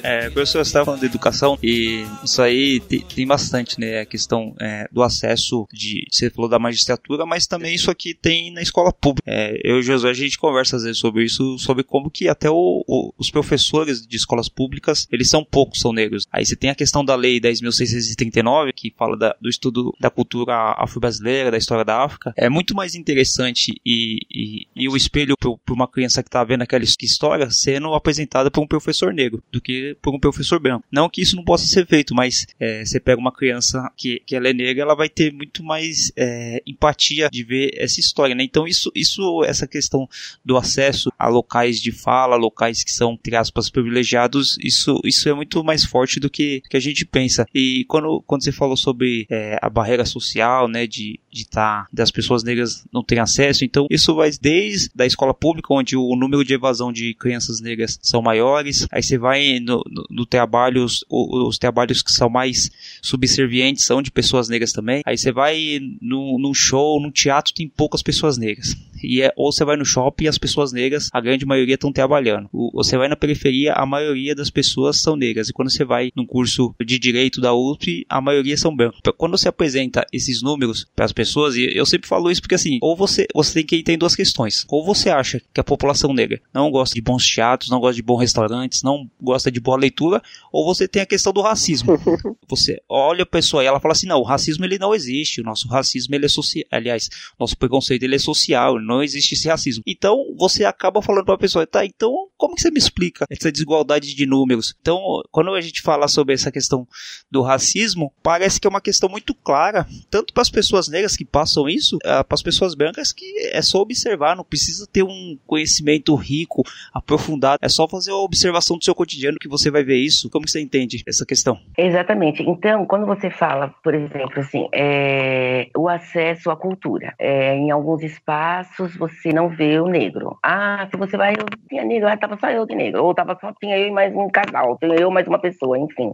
É, professor, você estava falando de educação e isso aí tem, tem bastante, né? A questão é, do acesso de. Você falou da magistratura, mas também isso aqui tem na escola pública. É, eu e o Josué, a gente conversa às vezes sobre isso, sobre como que até o, o, os professores de escolas públicas, eles são poucos, são negros. Aí você tem a questão da lei 10.639, que fala da, do estudo da cultura afro-brasileira, da história da África. É muito mais interessante e, e, e o espelho para uma criança que está vendo aquela história sendo apresentada por um professor negro do que por um professor branco. Não que isso não possa ser feito, mas é, você pega uma criança que, que ela é negra, ela vai ter muito mais é, empatia de ver essa história, né? Então isso, isso, essa questão do acesso a locais de fala, locais que são, entre aspas, privilegiados, isso, isso é muito mais forte do que, que a gente pensa. E quando, quando você falou sobre é, a barreira social, né, de de tá, das pessoas negras não terem acesso, então isso vai desde da escola pública, onde o número de evasão de crianças negras são maiores, aí você vai no, no, no trabalho, os, os, trabalhos que são mais subservientes são de pessoas negras também, aí você vai num show, num teatro, tem poucas pessoas negras e é, ou você vai no shopping e as pessoas negras, a grande maioria estão trabalhando. ou você vai na periferia, a maioria das pessoas são negras. E quando você vai num curso de direito da USP, a maioria são brancos. Quando você apresenta esses números para as pessoas, e eu sempre falo isso porque assim, ou você, você tem que entender duas questões. Ou você acha que a população negra não gosta de bons teatros, não gosta de bons restaurantes, não gosta de boa leitura, ou você tem a questão do racismo. [LAUGHS] você olha a pessoa e ela fala assim: não, o racismo ele não existe, o nosso racismo ele é social. Aliás, nosso preconceito ele é social, não existe esse racismo. Então você acaba falando para a pessoa, tá, então como que você me explica essa desigualdade de números? Então, quando a gente fala sobre essa questão do racismo, parece que é uma questão muito clara, tanto para as pessoas negras que passam isso, uh, para as pessoas brancas que é só observar, não precisa ter um conhecimento rico, aprofundado, é só fazer uma observação do seu cotidiano que você vai ver isso. Como que você entende essa questão? Exatamente. Então, quando você fala, por exemplo, assim, é, o acesso à cultura, é, em alguns espaços você não vê o negro. Ah, se você vai, eu tinha negro, ah, tava só eu de negro, ou tava só, tinha eu e mais um casal, tinha eu mais uma pessoa, enfim.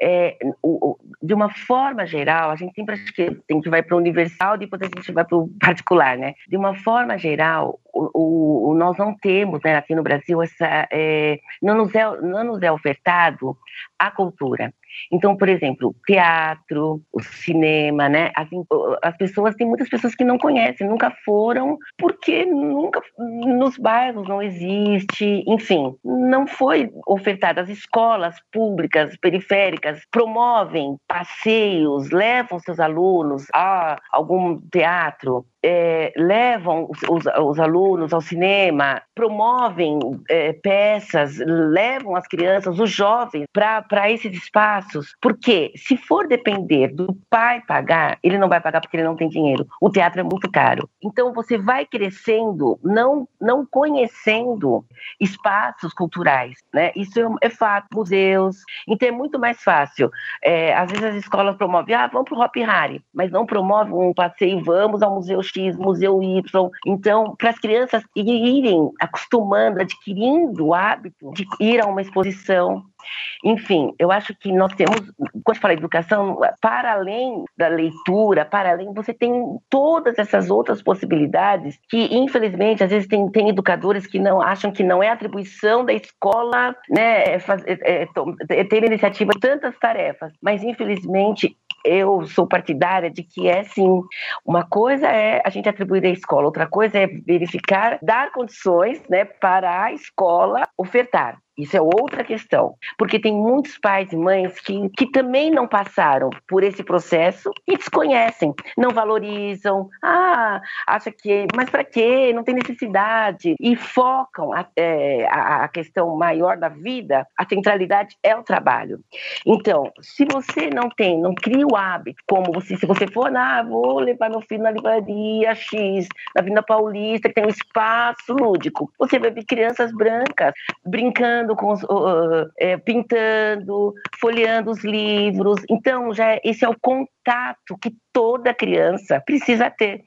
É, o, o, de uma forma geral, a gente sempre acha que tem que vai para o universal, depois a gente vai para o particular, né? De uma forma geral, o, o, nós não temos né, aqui no Brasil essa é, não, nos é, não nos é ofertado a cultura. Então, por exemplo, teatro, o cinema, né? As, as pessoas, tem muitas pessoas que não conhecem, nunca foram, porque nunca nos bairros não existe, enfim, não foi ofertado. As escolas públicas, periféricas, promovem passeios, levam seus alunos a algum teatro, é, levam os, os, os, alunos ao cinema, promovem é, peças, levam as crianças, os jovens, para esses espaços. Porque se for depender do pai pagar, ele não vai pagar porque ele não tem dinheiro. O teatro é muito caro. Então você vai crescendo, não, não conhecendo espaços culturais. Né? Isso é, é fato. Museus. Então é muito mais fácil. É, às vezes as escolas promovem, ah, vamos para o Hop Harry, mas não promovem um passeio, vamos ao Museu X, Museu Y. Então, para as crianças irem acostumando, adquirindo o hábito de ir a uma exposição, enfim, eu acho que nós temos, quando fala educação, para além da leitura, para além, você tem todas essas outras possibilidades que, infelizmente, às vezes tem, tem educadores que não acham que não é atribuição da escola, né, é, é, é, ter iniciativa de tantas tarefas, mas infelizmente eu sou partidária de que é sim. Uma coisa é a gente atribuir à escola, outra coisa é verificar, dar condições né, para a escola ofertar. Isso é outra questão, porque tem muitos pais e mães que, que também não passaram por esse processo e desconhecem, não valorizam, ah, acha que, mas para quê? Não tem necessidade e focam a, é, a, questão maior da vida, a centralidade é o trabalho. Então, se você não tem, não cria o hábito, como você, se você for, ah, vou levar meu filho na livraria X, na Vila Paulista, que tem um espaço lúdico, você vai ver crianças brancas brincando com os, uh, é, pintando, folheando os livros. Então, já é, esse é o contato que toda criança precisa ter,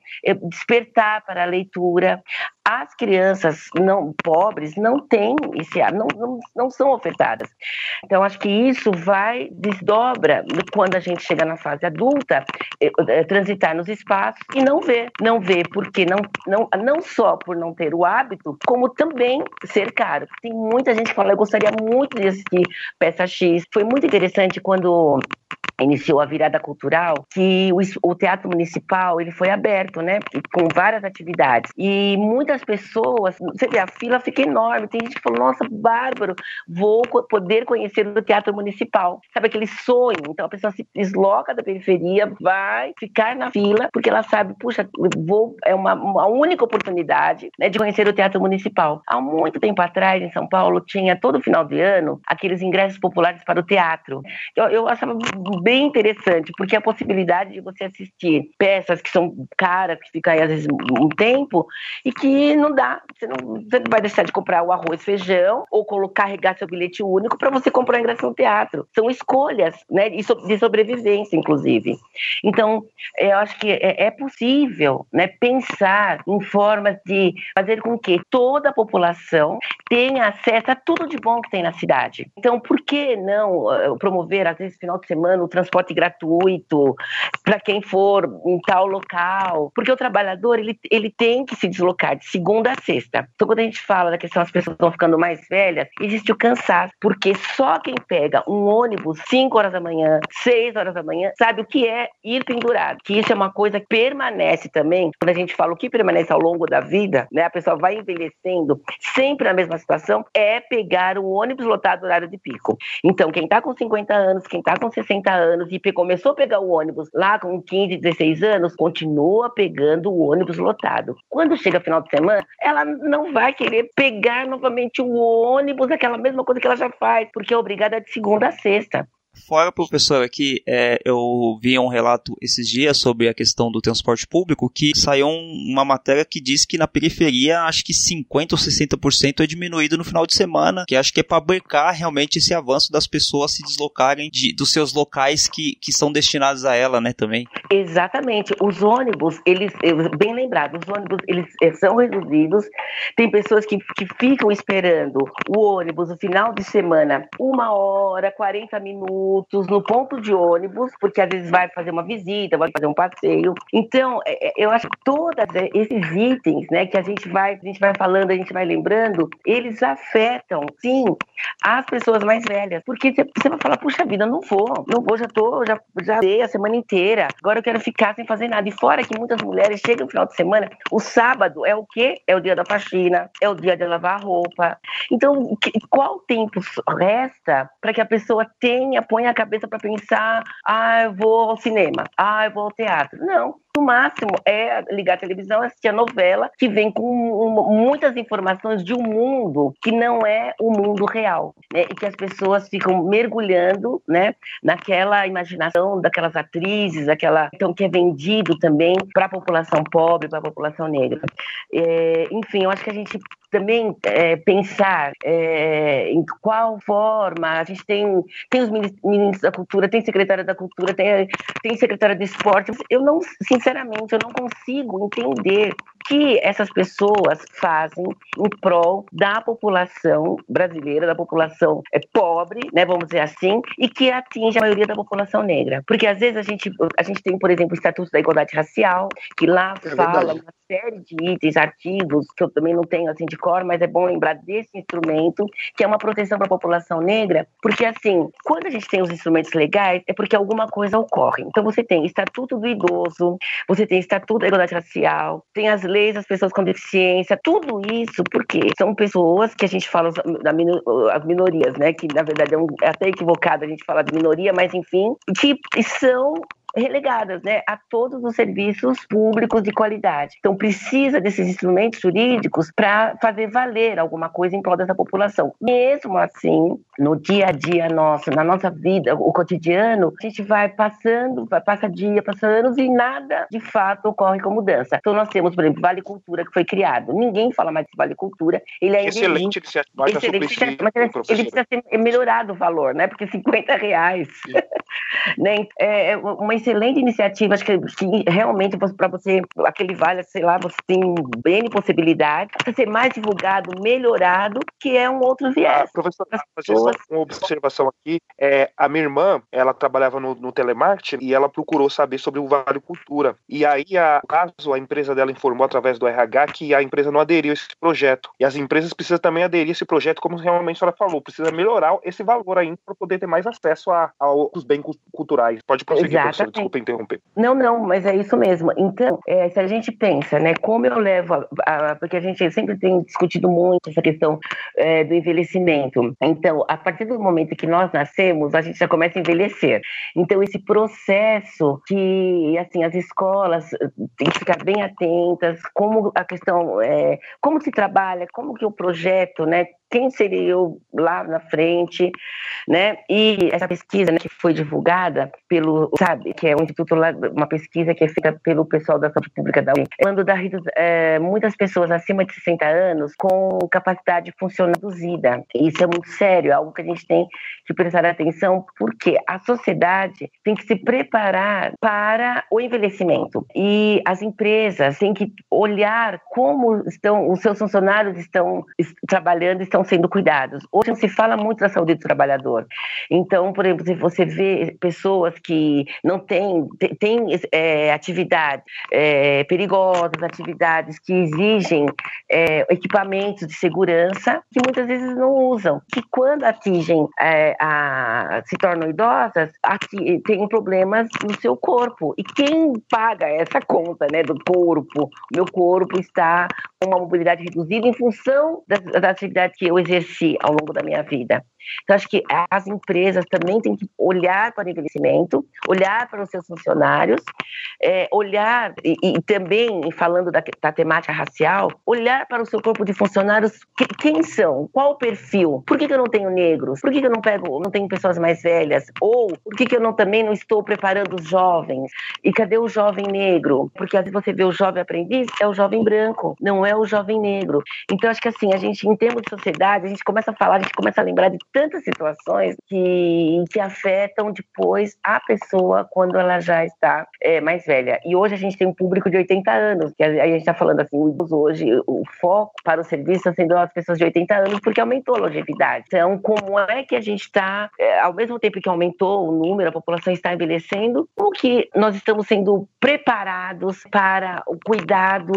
despertar para a leitura. As crianças não pobres não têm esse não, não, não são ofertadas. Então acho que isso vai desdobra quando a gente chega na fase adulta, é, é, transitar nos espaços e não ver, não ver porque não não não só por não ter o hábito, como também ser caro. Tem muita gente que fala eu gostaria muito de assistir peça X. Foi muito interessante quando iniciou a virada cultural, que o, o, teatro municipal ele foi aberto, né, com várias atividades e muitas pessoas, você vê a fila fica enorme, tem gente que falou, nossa, bárbaro, vou poder conhecer o teatro municipal, sabe aquele sonho, então a pessoa se desloca da periferia, vai ficar na fila porque ela sabe, puxa, vou é uma, uma única oportunidade, né, de conhecer o teatro municipal. Há muito tempo atrás em São Paulo tinha todo final de ano aqueles ingressos populares para o teatro. Eu, eu achava bem interessante, porque a possibilidade de você assistir peças que são caras, que ficam aí às vezes um tempo, e que não dá. Você não, você vai deixar de comprar o arroz feijão ou colocar, carregar seu bilhete único para você comprar ingresso no teatro. São escolhas né, de sobrevivência, inclusive. Então, eu acho que é, é possível né, pensar em formas de fazer com que toda a população tenha acesso a tudo de bom que tem na cidade. Então, por que não uh, promover, às vezes, final de semana, o transporte gratuito para quem for em tal local, porque o trabalhador ele, ele tem que se deslocar de segunda a sexta. Então, quando a gente fala da questão das pessoas estão ficando mais velhas, existe o cansaço, porque só quem pega um ônibus 5 horas da manhã, 6 horas da manhã, sabe o que é ir pendurado. Que isso é uma coisa que permanece também. Quando a gente fala o que permanece ao longo da vida, né, a pessoa vai envelhecendo, sempre na mesma situação, é pegar o ônibus lotado no horário de pico. Então, quem está com 50 anos, quem está com 60 anos, anos e começou a pegar o ônibus lá com 15, 16 anos, continua pegando o ônibus lotado. Quando chega final de semana, ela não vai querer pegar novamente o ônibus, aquela mesma coisa que ela já faz, porque é obrigada de segunda a sexta. Fora, professor, aqui é, eu vi um relato esses dias sobre a questão do transporte público que saiu uma matéria que diz que na periferia acho que 50% ou 60% é diminuído no final de semana, que acho que é para bancar realmente esse avanço das pessoas se deslocarem de, dos seus locais que, que são destinados a ela, né, também. Exatamente. Os ônibus, eles, bem lembrado, os ônibus, eles eh, são reduzidos. Tem pessoas que, que ficam esperando o ônibus no final de semana, uma hora, 40 minutos, no ponto de ônibus, porque às vezes vai fazer uma visita, vai fazer um passeio. Então, é, é, eu acho que todos esses itens, né, que a gente vai, a gente vai falando, a gente vai lembrando, eles afetam, sim, as pessoas mais velhas. Porque você vai falar, puxa vida, não vou, não vou, já tô, já, já dei a semana inteira, agora eu quero ficar sem fazer nada. E fora que muitas mulheres chegam no final de semana, o sábado é o quê? É o dia da faxina, é o dia de lavar roupa. Então, qual tempo resta para que a pessoa tenha, ponha a cabeça para pensar, ah, eu vou ao cinema, ah, eu vou ao teatro? Não. No máximo é ligar a televisão, assistir a novela, que vem com muitas informações de um mundo que não é o mundo real, né? E que as pessoas ficam mergulhando, né, naquela imaginação daquelas atrizes, aquela então que é vendido também para a população pobre, para a população negra. É, enfim, eu acho que a gente também é, pensar é, em qual forma a gente tem tem os ministros da cultura, tem secretária da cultura, tem tem secretária do esporte. Eu não, sinceramente, eu não consigo entender que essas pessoas fazem em prol da população brasileira, da população é, pobre, né, vamos dizer assim, e que atinge a maioria da população negra. Porque às vezes a gente, a gente tem, por exemplo, o Estatuto da Igualdade Racial, que lá é fala verdade. Série de itens, artigos, que eu também não tenho assim de cor, mas é bom lembrar desse instrumento, que é uma proteção para a população negra, porque assim, quando a gente tem os instrumentos legais, é porque alguma coisa ocorre. Então você tem Estatuto do Idoso, você tem Estatuto da Igualdade Racial, tem as leis das pessoas com deficiência, tudo isso porque são pessoas que a gente fala as minorias, né? Que na verdade é, um, é até equivocado a gente falar de minoria, mas enfim, que são relegadas né, a todos os serviços públicos de qualidade. Então, precisa desses instrumentos jurídicos para fazer valer alguma coisa em prol dessa população. Mesmo assim, no dia a dia nosso, na nossa vida, o cotidiano, a gente vai passando, passa dia, passa anos e nada de fato ocorre com mudança. Então, nós temos, por exemplo, Vale Cultura que foi criado. Ninguém fala mais de Vale Cultura. Ele é excelente iniciativa. Excelente, mas ele, ele precisa ser melhorado o valor, né? Porque 50 reais. [LAUGHS] né? É, é uma excelente iniciativa, acho que, que realmente para você, aquele vale, sei lá, você tem N possibilidade, para ser mais divulgado, melhorado, que é um outro viés. Ah, professor, pessoas... uma observação aqui, é, a minha irmã, ela trabalhava no, no telemarketing e ela procurou saber sobre o Vale Cultura. E aí, a, caso a empresa dela informou através do RH que a empresa não aderiu a esse projeto. E as empresas precisam também aderir a esse projeto, como realmente a senhora falou, precisa melhorar esse valor ainda para poder ter mais acesso a, aos bens culturais. Pode prosseguir, Exatamente. Desculpa interromper. Não, não, mas é isso mesmo. Então, é, se a gente pensa, né, como eu levo, a, a, porque a gente sempre tem discutido muito essa questão é, do envelhecimento. Então, a partir do momento que nós nascemos, a gente já começa a envelhecer. Então, esse processo que, assim, as escolas têm que ficar bem atentas, como a questão, é, como se trabalha, como que o projeto, né, quem seria eu lá na frente, né? E essa pesquisa né, que foi divulgada pelo, sabe, que é um instituto lá, uma pesquisa que é feita pelo pessoal da saúde pública da UNI, falando da é, muitas pessoas acima de 60 anos com capacidade funcional reduzida. Isso é muito sério, é algo que a gente tem que prestar atenção, porque a sociedade tem que se preparar para o envelhecimento e as empresas têm que olhar como estão os seus funcionários estão trabalhando, estão sendo cuidados. Hoje não se fala muito da saúde do trabalhador. Então, por exemplo, se você vê pessoas que não têm tem, é, atividades é, perigosas, atividades que exigem é, equipamentos de segurança, que muitas vezes não usam, que quando atingem é, a, se tornam idosas, aqui, têm problemas no seu corpo. E quem paga essa conta né, do corpo? Meu corpo está uma mobilidade reduzida em função da, da atividade que eu exerci ao longo da minha vida. Então, acho que as empresas também têm que olhar para o envelhecimento, olhar para os seus funcionários, é, olhar, e, e, também, falando da, da, temática racial, olhar para o seu corpo de funcionários, que, quem são, qual o perfil, por que, que eu não tenho negros, por que, que eu não pego, não tenho pessoas mais velhas, ou por que, que eu não, também não estou preparando os jovens, e cadê o jovem negro? Porque às vezes você vê o jovem aprendiz, é o jovem branco, não é o jovem negro. Então, acho que assim, a gente, em termos de sociedade, a gente começa a falar, a gente começa a lembrar de tantas situações que, que afetam depois a pessoa quando ela já está é, mais velha. E hoje a gente tem um público de 80 anos, que a, a gente está falando assim, hoje o foco para o serviço está sendo as pessoas de 80 anos, porque aumentou a longevidade. Então, como é que a gente está, é, ao mesmo tempo que aumentou o número, a população está envelhecendo, como que nós estamos sendo preparados para o cuidado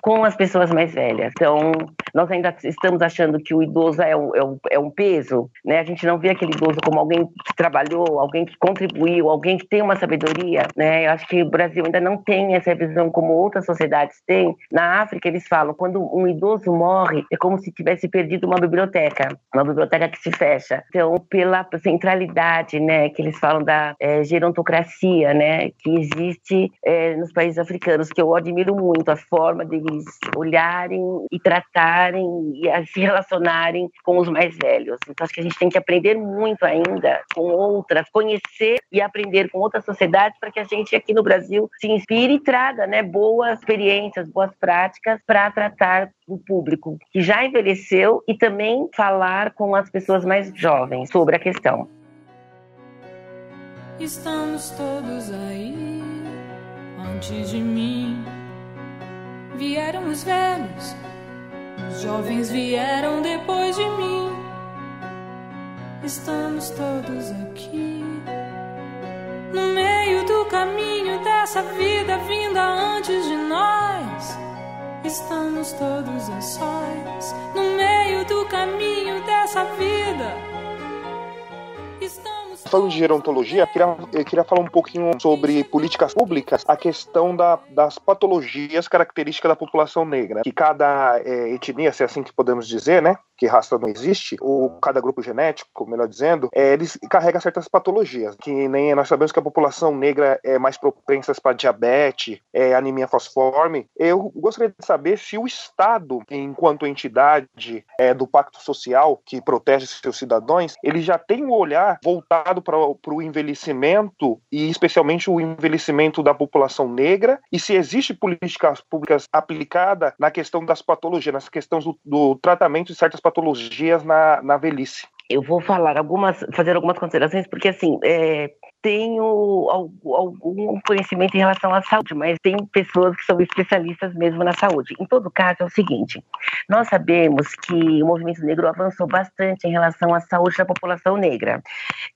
com as pessoas mais velhas? Então, nós ainda estamos achando que o idoso é um, é um, é um peso, né? A gente não vê aquele idoso como alguém que trabalhou, alguém que contribuiu, alguém que tem uma sabedoria, né? Eu acho que o Brasil ainda não tem essa visão como outras sociedades têm. Na África, eles falam, quando um idoso morre, é como se tivesse perdido uma biblioteca, uma biblioteca que se fecha. Então, pela centralidade, né, que eles falam da é, gerontocracia, né, que existe é, nos países africanos, que eu admiro muito a forma deles olharem e tratar e se relacionarem com os mais velhos. Então, acho que a gente tem que aprender muito ainda com outras, conhecer e aprender com outras sociedades para que a gente aqui no Brasil se inspire e traga né, boas experiências, boas práticas para tratar o público que já envelheceu e também falar com as pessoas mais jovens sobre a questão. Estamos todos aí antes de mim. Vieram os velhos os jovens vieram depois de mim. Estamos todos aqui. No meio do caminho dessa vida vinda antes de nós. Estamos todos a sós. No meio do caminho dessa vida. Estamos falando de gerontologia, eu queria, eu queria falar um pouquinho sobre políticas públicas, a questão da, das patologias características da população negra. Que cada é, etnia, se é assim que podemos dizer, né? Que raça não existe, ou cada grupo genético, melhor dizendo, é, eles carregam certas patologias. Que nem nós sabemos que a população negra é mais propensa para diabetes, é, anemia falciforme. Eu gostaria de saber se o Estado, enquanto entidade é, do Pacto Social que protege seus cidadãos, ele já tem um olhar voltado para o envelhecimento e especialmente o envelhecimento da população negra e se existe políticas públicas aplicadas na questão das patologias, nas questões do, do tratamento de certas patologias na, na velhice. Eu vou falar algumas, fazer algumas considerações, porque assim, é, tenho algum conhecimento em relação à saúde, mas tem pessoas que são especialistas mesmo na saúde. Em todo caso, é o seguinte: nós sabemos que o movimento negro avançou bastante em relação à saúde da população negra.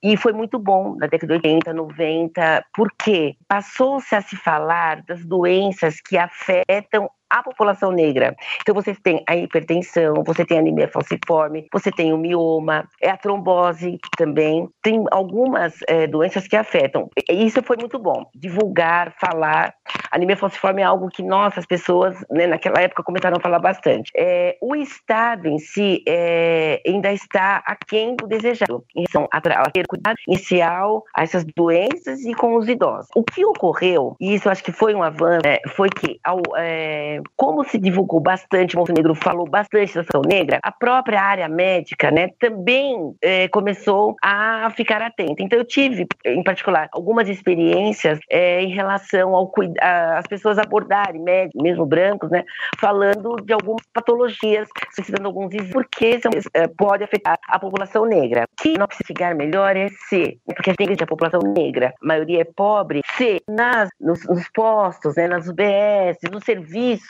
E foi muito bom na década de 80, 90, porque passou-se a se falar das doenças que afetam a população negra. Então vocês têm a hipertensão, você tem a anemia falciforme, você tem o mioma, é a trombose também, tem algumas é, doenças que afetam. E isso foi muito bom, divulgar, falar. A anemia falciforme é algo que nossas pessoas, né, naquela época, começaram a falar bastante. É, o Estado em si é, ainda está aquém do desejado em relação a ter cuidado inicial a essas doenças e com os idosos. O que ocorreu, e isso acho que foi um avanço, é, foi que ao, é, como se divulgou bastante, o Montenegro falou bastante da ação negra, a própria área médica, né, também é, começou a ficar atenta. Então eu tive, em particular, algumas experiências é, em relação ao as pessoas abordarem médicos, mesmo brancos, né, falando de algumas patologias, suscitando alguns porque são, é, pode afetar a população negra. O que nós precisamos melhor é se, porque a gente tem a população negra, a maioria é pobre, se nas, nos, nos postos, né, nas UBS, nos serviços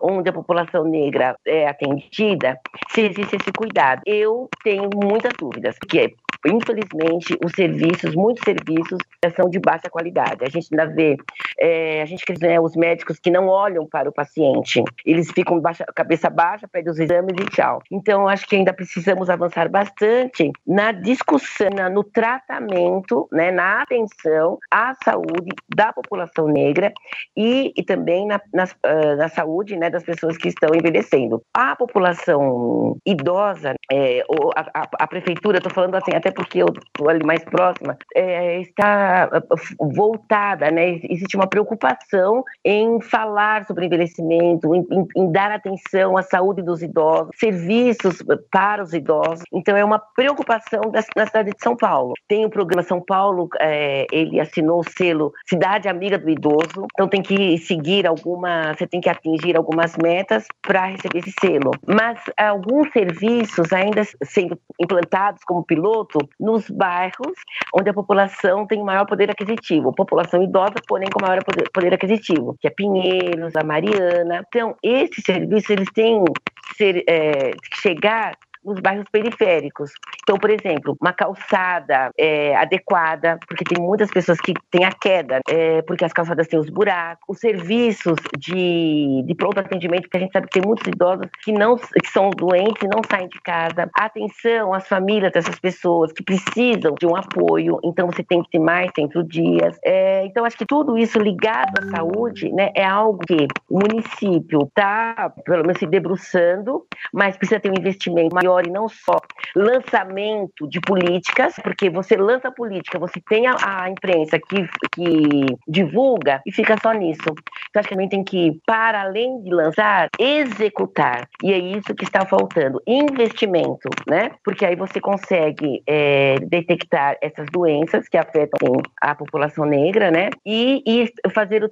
onde a população negra é atendida, se existe esse cuidado. Eu tenho muitas dúvidas, porque infelizmente, os serviços, muitos serviços, são de baixa qualidade. A gente ainda vê, é, a gente né, os médicos que não olham para o paciente, eles ficam baixa, cabeça baixa, pedem os exames e tchau. Então, acho que ainda precisamos avançar bastante na discussão, no tratamento, né, na atenção à saúde da população negra e, e também na, na, uh, na saúde né, das pessoas que estão envelhecendo. A população idosa, é, a, a, a, prefeitura, estou falando assim, até porque eu estou ali mais próxima, é, está voltada, né, existe uma preocupação em falar sobre envelhecimento, em, em, em dar atenção à saúde dos idosos, serviços para os idosos. Então, é uma preocupação da, na cidade de São Paulo. Tem o programa São Paulo, é, ele assinou o selo Cidade Amiga do Idoso, então tem que seguir alguma, você tem que atingir algumas metas para receber esse selo. Mas alguns serviços ainda sendo implantados como piloto nos bairros onde a população tem maior poder aquisitivo, população idosa, porém com maior poder, poder aquisitivo, que é Pinheiros, a Mariana. Então, esses serviços eles têm que ser, é, chegar nos bairros periféricos. Então, por exemplo, uma calçada é, adequada, porque tem muitas pessoas que têm a queda, é, porque as calçadas têm os buracos, os serviços de, de pronto atendimento, que a gente sabe que tem muitos idosos que não que são doentes e não saem de casa. Atenção às famílias dessas pessoas que precisam de um apoio, então você tem que ter mais centro-dias. É, então, acho que tudo isso ligado à saúde né, é algo que o município está, pelo menos, se debruçando, mas precisa ter um investimento maior e não só lançamento de políticas, porque você lança política, você tem a, a imprensa que, que divulga e fica só nisso. Então, acho que também tem que, para além de lançar, executar. E é isso que está faltando: investimento, né? Porque aí você consegue é, detectar essas doenças que afetam a população negra, né? E, e fazer, o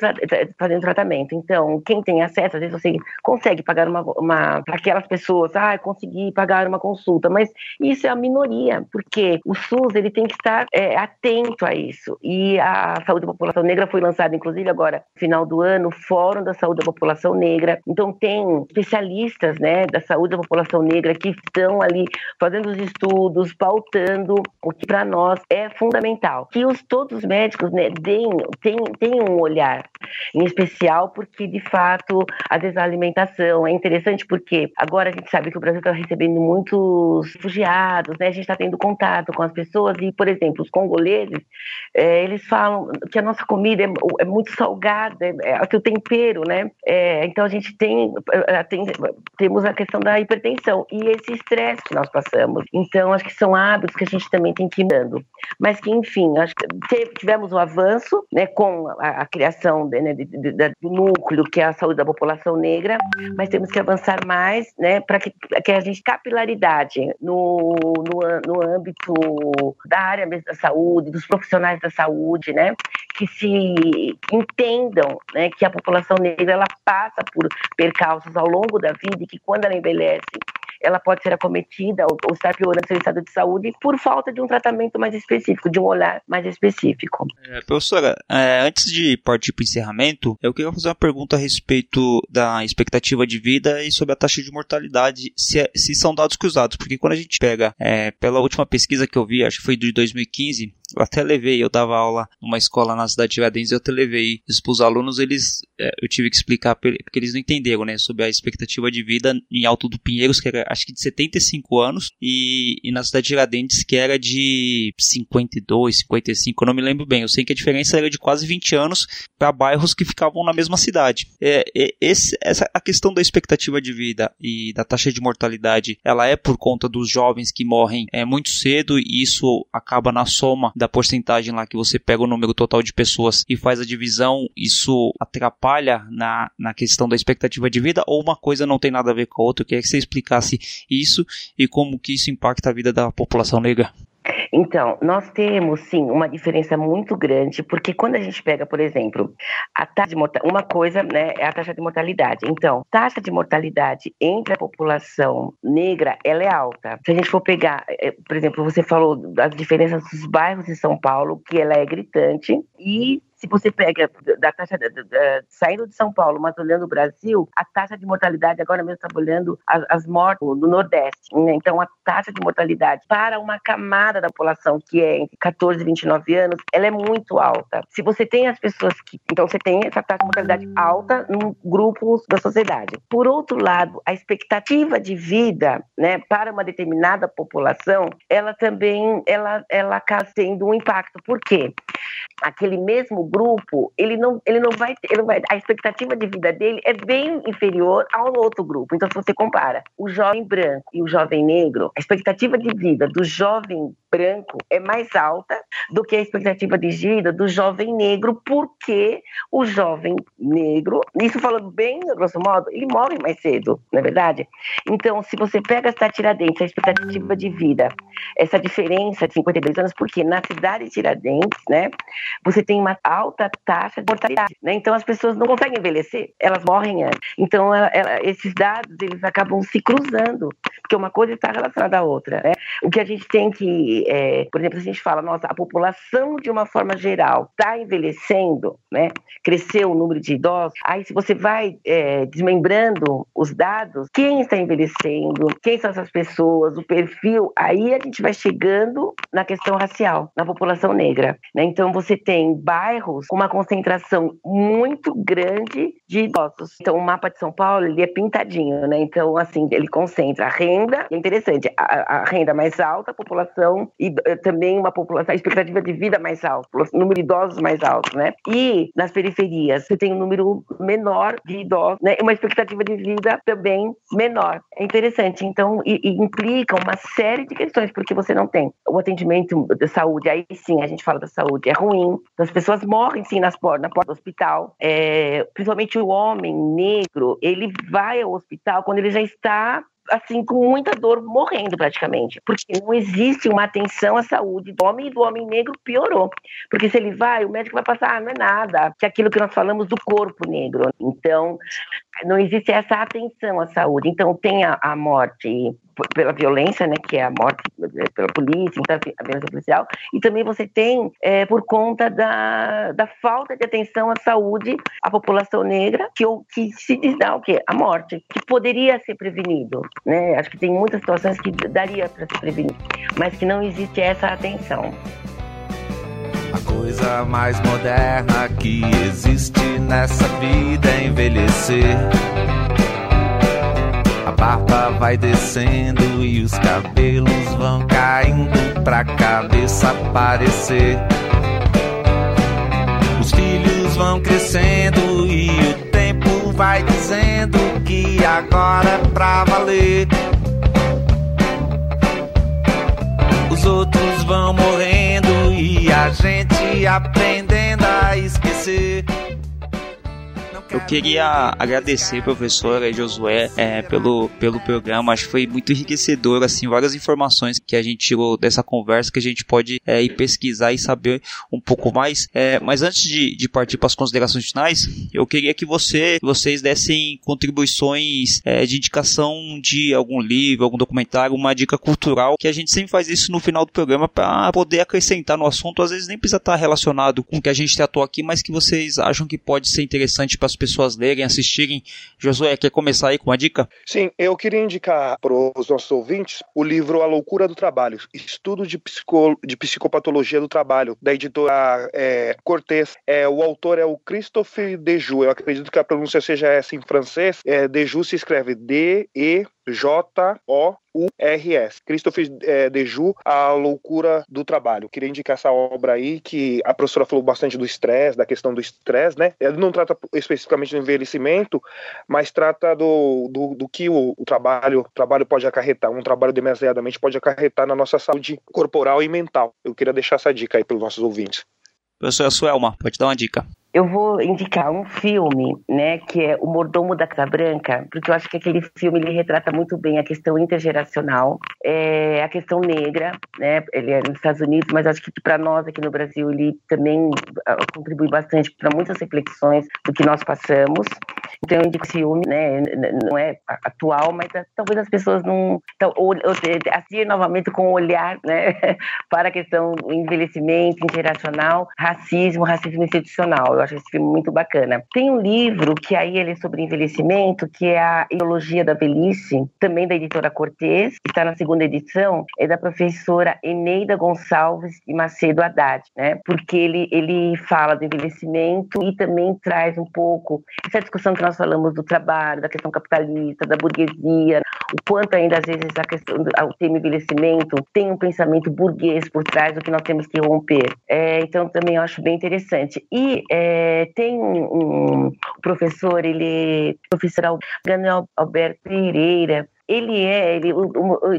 fazer o tratamento. Então, quem tem acesso, às vezes você consegue pagar uma, uma para aquelas pessoas, ah, consegui pagar uma consulta, mas isso é a minoria, porque o SUS ele tem que estar é, atento a isso. E a saúde da população negra foi lançada, inclusive agora, final do ano, o Fórum da Saúde da População Negra. Então tem especialistas, né, da saúde da população negra que estão ali fazendo os estudos, pautando o que para nós é fundamental. Que os todos os médicos, né, deem, tenham um olhar em especial, porque de fato a desalimentação é interessante porque agora a gente sabe que o Brasil está recebendo muito muitos refugiados, né? A gente está tendo contato com as pessoas e, por exemplo, os congoleses, é, eles falam que a nossa comida é, é muito salgada, é, é o tempero, né? É, então a gente tem, é, tem, temos a questão da hipertensão e esse estresse que nós passamos. Então acho que são hábitos que a gente também tem que ir dando. Mas que, enfim, acho que tivemos um avanço, né, com a, a criação de, né, de, de, do núcleo que é a saúde da população negra, mas temos que avançar mais, né, para que, que a gente capilarize no, no, no âmbito da área da saúde, dos profissionais da saúde, né? Que se entendam né, que a população negra ela passa por percalços ao longo da vida e que quando ela envelhece, ela pode ser acometida ou, ou estar piorando seu estado de saúde por falta de um tratamento mais específico, de um olhar mais específico. É, professora, é, antes de partir para o encerramento, eu queria fazer uma pergunta a respeito da expectativa de vida e sobre a taxa de mortalidade, se, é, se são dados cruzados, porque quando a gente pega, é, pela última pesquisa que eu vi, acho que foi de 2015, eu até levei, eu dava aula numa escola na cidade de Tiradentes, eu até levei isso para os alunos, eles, é, eu tive que explicar porque eles não entenderam, né, sobre a expectativa de vida em Alto do Pinheiros, que era acho que de 75 anos, e, e na cidade de Tiradentes, que era de 52, 55, eu não me lembro bem, eu sei que a diferença era de quase 20 anos para bairros que ficavam na mesma cidade. É, é, esse, essa, a questão da expectativa de vida e da taxa de mortalidade, ela é por conta dos jovens que morrem é, muito cedo, e isso acaba na soma da porcentagem lá que você pega o número total de pessoas e faz a divisão, isso atrapalha na, na questão da expectativa de vida ou uma coisa não tem nada a ver com a outra? Eu queria que você explicasse isso e como que isso impacta a vida da população negra. Então, nós temos sim uma diferença muito grande, porque quando a gente pega, por exemplo, a taxa de mortalidade, uma coisa né, é a taxa de mortalidade. Então, taxa de mortalidade entre a população negra, ela é alta. Se a gente for pegar, é, por exemplo, você falou das diferenças dos bairros de São Paulo, que ela é gritante, e se você pega da taxa da, da, saindo de São Paulo, mas olhando o Brasil, a taxa de mortalidade agora mesmo estava olhando as, as mortes no Nordeste. Né? Então a taxa de mortalidade para uma camada da população que é entre 14 e 29 anos, ela é muito alta. Se você tem as pessoas que, então você tem essa taxa de mortalidade alta num grupo da sociedade. Por outro lado, a expectativa de vida, né, para uma determinada população, ela também ela ela acaba tendo um impacto. Por quê? Aquele mesmo grupo, ele não ele não vai, ele não vai a expectativa de vida dele é bem inferior ao outro grupo. Então se você compara o jovem branco e o jovem negro, a expectativa de vida do jovem branco é mais alta do que a expectativa de vida do jovem negro, porque o jovem negro, isso falando bem, grosso modo, ele morre mais cedo, não é verdade? Então, se você pega essa Tiradentes, a expectativa de vida, essa diferença de 52 anos, porque na cidade de Tiradentes, né, você tem uma alta taxa de mortalidade, né? Então, as pessoas não conseguem envelhecer, elas morrem antes. Então, ela, ela, esses dados, eles acabam se cruzando, porque uma coisa está relacionada à outra, né? O que a gente tem que, é, por exemplo, a gente fala, nossa, a população de uma forma geral está envelhecendo, né? Cresceu o número de idosos, aí se você vai é, desmembrando os dados, quem está envelhecendo, quem são essas pessoas, o perfil, aí a gente vai chegando na questão racial, na população negra. Né? Então você tem bairros com uma concentração muito grande de idosos. Então o mapa de São Paulo ele é pintadinho, né? Então assim ele concentra a renda, é interessante, a, a renda mais alta, a população e eh, também uma população, a expectativa de vida mais alta, número de idosos mais alto, né? E nas periferias você tem um número menor de idosos, né? Uma expectativa de vida também menor. É interessante. Então, e, e implica uma série de questões, porque você não tem o atendimento da saúde, aí sim a gente fala da saúde, é ruim. As pessoas morrem sim nas na porta do hospital. É, principalmente o homem negro, ele vai ao hospital quando ele já está assim, com muita dor, morrendo praticamente, porque não existe uma atenção à saúde do homem e do homem negro piorou. Porque se ele vai, o médico vai passar, ah, não é nada, que é aquilo que nós falamos do corpo negro. Então, não existe essa atenção à saúde. Então, tem a, a morte pela violência, né, que é a morte pela polícia, então, a violência policial, e também você tem é, por conta da, da falta de atenção à saúde à população negra, que, que se dá o quê? A morte, que poderia ser prevenido, né? Acho que tem muitas situações que daria para se prevenir, mas que não existe essa atenção. A coisa mais moderna que existe nessa vida é envelhecer. A barba vai descendo e os cabelos vão caindo pra cabeça aparecer. Os filhos vão crescendo e o tempo vai dizendo que agora é pra valer. Os outros vão morrendo e a gente aprendendo a esquecer. Eu queria agradecer, professora Josué, é, pelo, pelo programa. Acho que foi muito enriquecedor, assim, várias informações que a gente tirou dessa conversa que a gente pode é, ir pesquisar e saber um pouco mais. É, mas antes de, de partir para as considerações finais, eu queria que você, vocês dessem contribuições é, de indicação de algum livro, algum documentário, uma dica cultural, que a gente sempre faz isso no final do programa para poder acrescentar no assunto. Às vezes nem precisa estar relacionado com o que a gente tratou aqui, mas que vocês acham que pode ser interessante para as pessoas lerem, assistirem. Josué, quer começar aí com uma dica? Sim, eu queria indicar para os nossos ouvintes o livro A Loucura do Trabalho, Estudo de, de Psicopatologia do Trabalho, da editora é, Cortez. É, o autor é o Christophe Dejoux, eu acredito que a pronúncia seja essa em francês. É, se escreve D-E J-O-U-R-S. Christopher é, Deju, A Loucura do Trabalho. Queria indicar essa obra aí, que a professora falou bastante do estresse, da questão do estresse, né? Ele não trata especificamente do envelhecimento, mas trata do, do, do que o, o, trabalho, o trabalho pode acarretar, um trabalho demasiadamente pode acarretar na nossa saúde corporal e mental. Eu queria deixar essa dica aí para os nossos ouvintes. Professora Suelma, pode dar uma dica. Eu vou indicar um filme, né, que é O Mordomo da Casa Branca, porque eu acho que aquele filme ele retrata muito bem a questão intergeracional, é, a questão negra, né, ele é nos Estados Unidos, mas acho que para nós aqui no Brasil ele também uh, contribui bastante para muitas reflexões do que nós passamos. Então eu indico filme, né? Não é atual, mas é, talvez as pessoas não. Então, assistir novamente com o olhar, né? [LAUGHS] Para a questão do envelhecimento interacional, racismo, racismo institucional. Eu acho esse filme muito bacana. Tem um livro que aí ele é sobre envelhecimento, que é a Ideologia da Velhice, também da editora Cortez, está na segunda edição, é da professora Eneida Gonçalves e Macedo Haddad, né? Porque ele, ele fala do envelhecimento e também traz um pouco essa discussão nós falamos do trabalho, da questão capitalista, da burguesia, o quanto ainda às vezes a questão do o tema envelhecimento tem um pensamento burguês por trás do que nós temos que romper. É, então também eu acho bem interessante. E é, tem um, professor, ele professor Alberto Pereira, ele é, ele,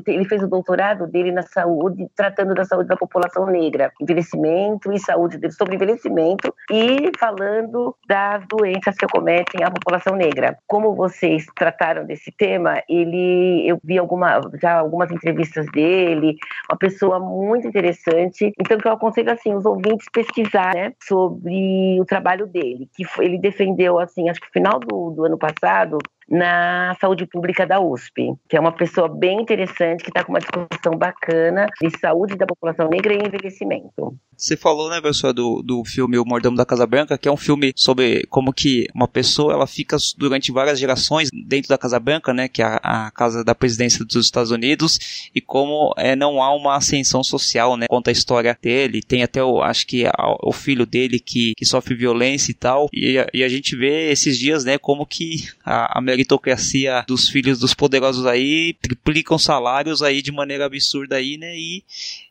ele fez o doutorado dele na saúde, tratando da saúde da população negra, envelhecimento e saúde dele, sobre envelhecimento e falando das doenças que acometem a população negra. Como vocês trataram desse tema, ele, eu vi alguma, já algumas entrevistas dele, uma pessoa muito interessante, então eu aconselho assim os ouvintes pesquisar, né, sobre o trabalho dele, que ele defendeu assim, acho que no final do, do ano passado, na saúde pública da USP, que é uma pessoa bem interessante, que está com uma discussão bacana de saúde da população negra e envelhecimento. Você falou, né, pessoal, do, do filme O Mordamo da Casa Branca, que é um filme sobre como que uma pessoa ela fica durante várias gerações dentro da Casa Branca, né, que é a, a casa da presidência dos Estados Unidos, e como é, não há uma ascensão social, né, conta a história dele, tem até o, acho que a, o filho dele que, que sofre violência e tal, e a, e a gente vê esses dias, né, como que a, a meritocracia dos filhos dos poderosos aí triplicam salários aí de maneira absurda aí, né, e,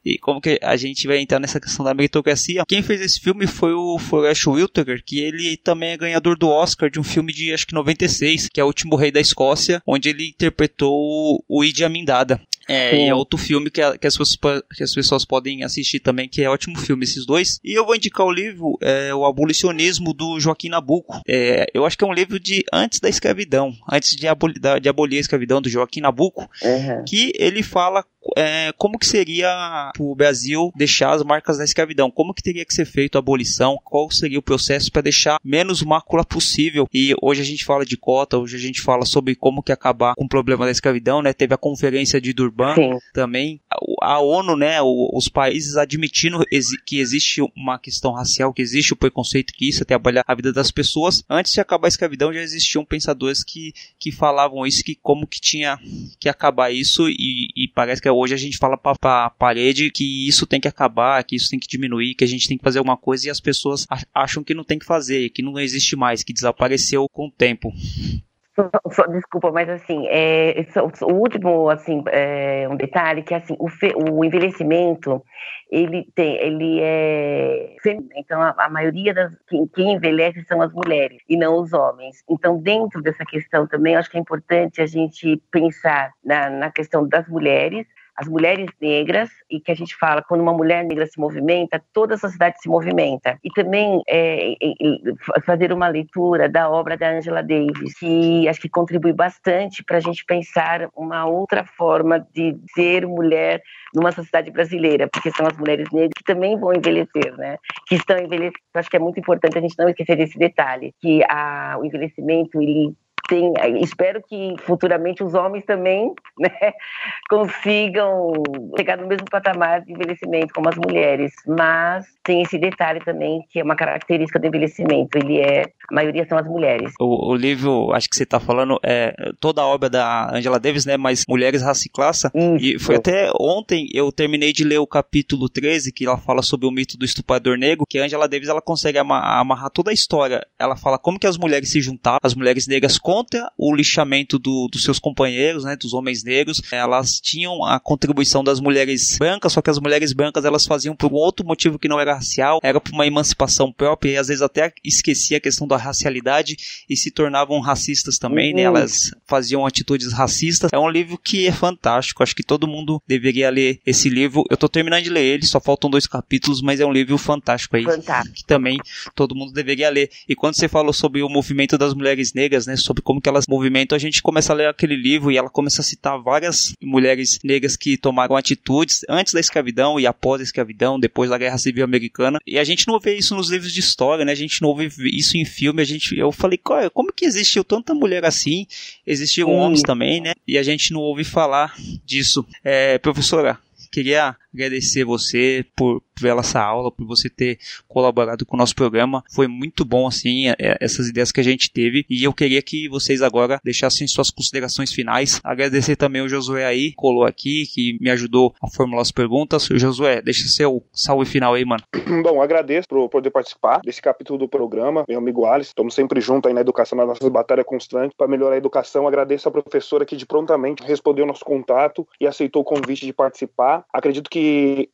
e como que a gente vai entrar nessa questão da meritocracia. Quem fez esse filme foi o Forrest Whitaker, que ele também é ganhador do Oscar de um filme de acho que 96, que é O Último Rei da Escócia, onde ele interpretou o Idi Amin Dada. É, e é outro filme que, a, que, as pessoas, que, as pessoas, podem assistir também, que é ótimo filme, esses dois. E eu vou indicar o livro, é, O Abolicionismo, do Joaquim Nabuco. É, eu acho que é um livro de antes da escravidão, antes de, aboli, de abolir a escravidão, do Joaquim Nabuco, uhum. que ele fala é, como que seria o Brasil deixar as marcas da escravidão, como que teria que ser feito a abolição, qual seria o processo para deixar menos mácula possível. E hoje a gente fala de cota, hoje a gente fala sobre como que acabar com o problema da escravidão, né? Teve a conferência de Durban Sim. também, a, a ONU, né? os países admitindo que existe uma questão racial, que existe o preconceito, que isso é trabalhar a vida das pessoas. Antes de acabar a escravidão já existiam pensadores que, que falavam isso, que como que tinha que acabar isso e, e parece que hoje a gente fala para a parede que isso tem que acabar, que isso tem que diminuir, que a gente tem que fazer alguma coisa e as pessoas acham que não tem que fazer, que não existe mais, que desapareceu com o tempo. Desculpa, mas assim, é, o último, assim, é, um detalhe que assim, o, fe, o envelhecimento, ele tem, ele é então a, a maioria das quem, quem, envelhece são as mulheres e não os homens. Então, dentro dessa questão também, acho que é importante a gente pensar na, na questão das mulheres, as mulheres negras, e que a gente fala, quando uma mulher negra se movimenta, toda a sociedade se movimenta. E também é, fazer uma leitura da obra da Angela Davis, que acho que contribui bastante para a gente pensar uma outra forma de ser mulher numa sociedade brasileira, porque são as mulheres negras que também vão envelhecer, né? Que estão envelhecendo. Acho que é muito importante a gente não esquecer desse detalhe, que a, o envelhecimento ele tem, espero que futuramente os homens também né, [LAUGHS] consigam chegar no mesmo patamar de envelhecimento como as mulheres, mas tem esse detalhe também que é uma característica do envelhecimento, ele é, a maioria são as mulheres. O, o livro, acho que você está falando, é toda a obra da Angela Davis, né, mas Mulheres, Raça e Classe, e foi até ontem eu terminei de ler o capítulo 13, que ela fala sobre o mito do estuprador negro, que a Angela Davis ela consegue amarrar toda a história, ela fala como que as mulheres se juntaram, as mulheres negras contra o lixamento do, dos seus companheiros, né, dos homens negros. Elas tinham a contribuição das mulheres brancas, só que as mulheres brancas elas faziam por um outro motivo que não era racial, era por uma emancipação própria e às vezes até esquecia a questão da racialidade e se tornavam racistas também, né? uhum. né? Elas faziam atitudes racistas. É um livro que é fantástico, acho que todo mundo deveria ler esse livro. Eu tô terminando de ler ele, só faltam dois capítulos, mas é um livro fantástico aí, fantástico. que também todo mundo deveria ler. E quando você falou sobre o movimento das mulheres negras, né, sobre como que elas movimentam, a gente começa a ler aquele livro e ela começa a citar várias mulheres negras que tomaram atitudes antes da escravidão e após a escravidão, depois da Guerra Civil americana. E a gente não vê isso nos livros de história, né? A gente não vê isso em filme. A gente, eu falei, como que existiu tanta mulher assim? Existiam hum. homens também, né? E a gente não ouve falar disso. É, professora, queria agradecer você por pela essa aula, por você ter colaborado com o nosso programa. Foi muito bom, assim, é, é, essas ideias que a gente teve. E eu queria que vocês agora deixassem suas considerações finais. Agradecer também o Josué aí, colou aqui, que me ajudou a formular as perguntas. Josué, deixa seu salve final aí, mano. Bom, agradeço por poder participar desse capítulo do programa. Meu amigo Alice, estamos sempre juntos aí na educação, na nossa batalha constante para melhorar a educação. Agradeço a professora que de prontamente respondeu nosso contato e aceitou o convite de participar. Acredito que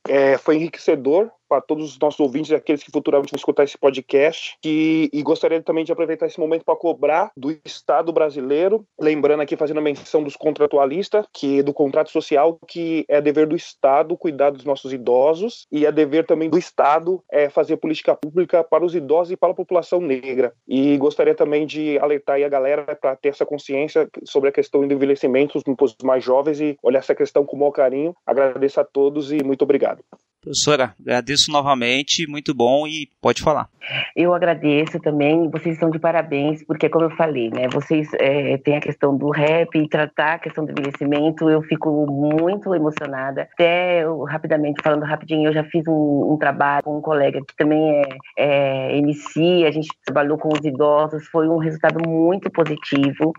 é, foi enriquecedor para todos os nossos ouvintes aqueles que futuramente vão escutar esse podcast. Que, e gostaria também de aproveitar esse momento para cobrar do Estado brasileiro, lembrando aqui, fazendo a menção dos contratualistas, que do contrato social, que é dever do Estado cuidar dos nossos idosos e é dever também do Estado é, fazer política pública para os idosos e para a população negra. E gostaria também de alertar a galera para ter essa consciência sobre a questão do envelhecimento dos mais jovens e olhar essa questão com o maior carinho. Agradeço a todos e muito obrigado. Professora, agradeço novamente, muito bom e pode falar. Eu agradeço também, vocês estão de parabéns, porque como eu falei, né, vocês é, têm a questão do rap e tratar a questão do envelhecimento, eu fico muito emocionada. Até eu, rapidamente, falando rapidinho, eu já fiz um, um, trabalho com um colega que também é, é MC, a gente trabalhou com os idosos, foi um resultado muito positivo.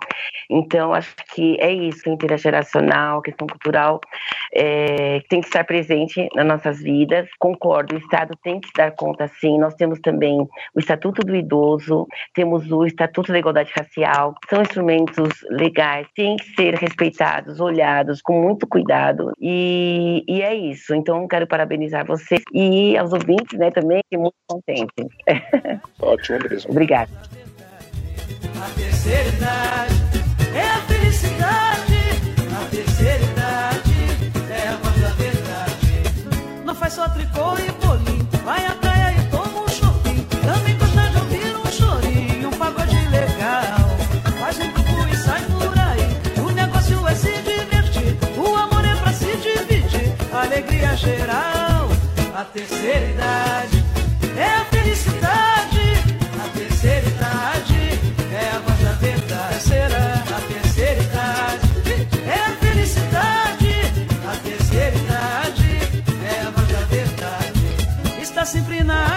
Então, acho que é isso, intergeracional, questão cultural, é, tem que estar presente nas nossas vidas vidas. Concordo, o Estado tem que se dar conta, sim. Nós temos também o Estatuto do Idoso, temos o Estatuto da Igualdade Racial. São instrumentos legais, têm que ser respeitados, olhados com muito cuidado. E, e é isso. Então, quero parabenizar vocês e aos ouvintes, né, também, que muito contente. [LAUGHS] Ótimo mesmo. Obrigada. A terceira idade só tricô e bolinho. Vai à praia e toma um chopinho. Também gosta de ouvir um chorinho, um pagode legal. Faz um grupo e sai por aí. O negócio é se divertir. O amor é pra se dividir. Alegria geral. A terceira idade. Minaj.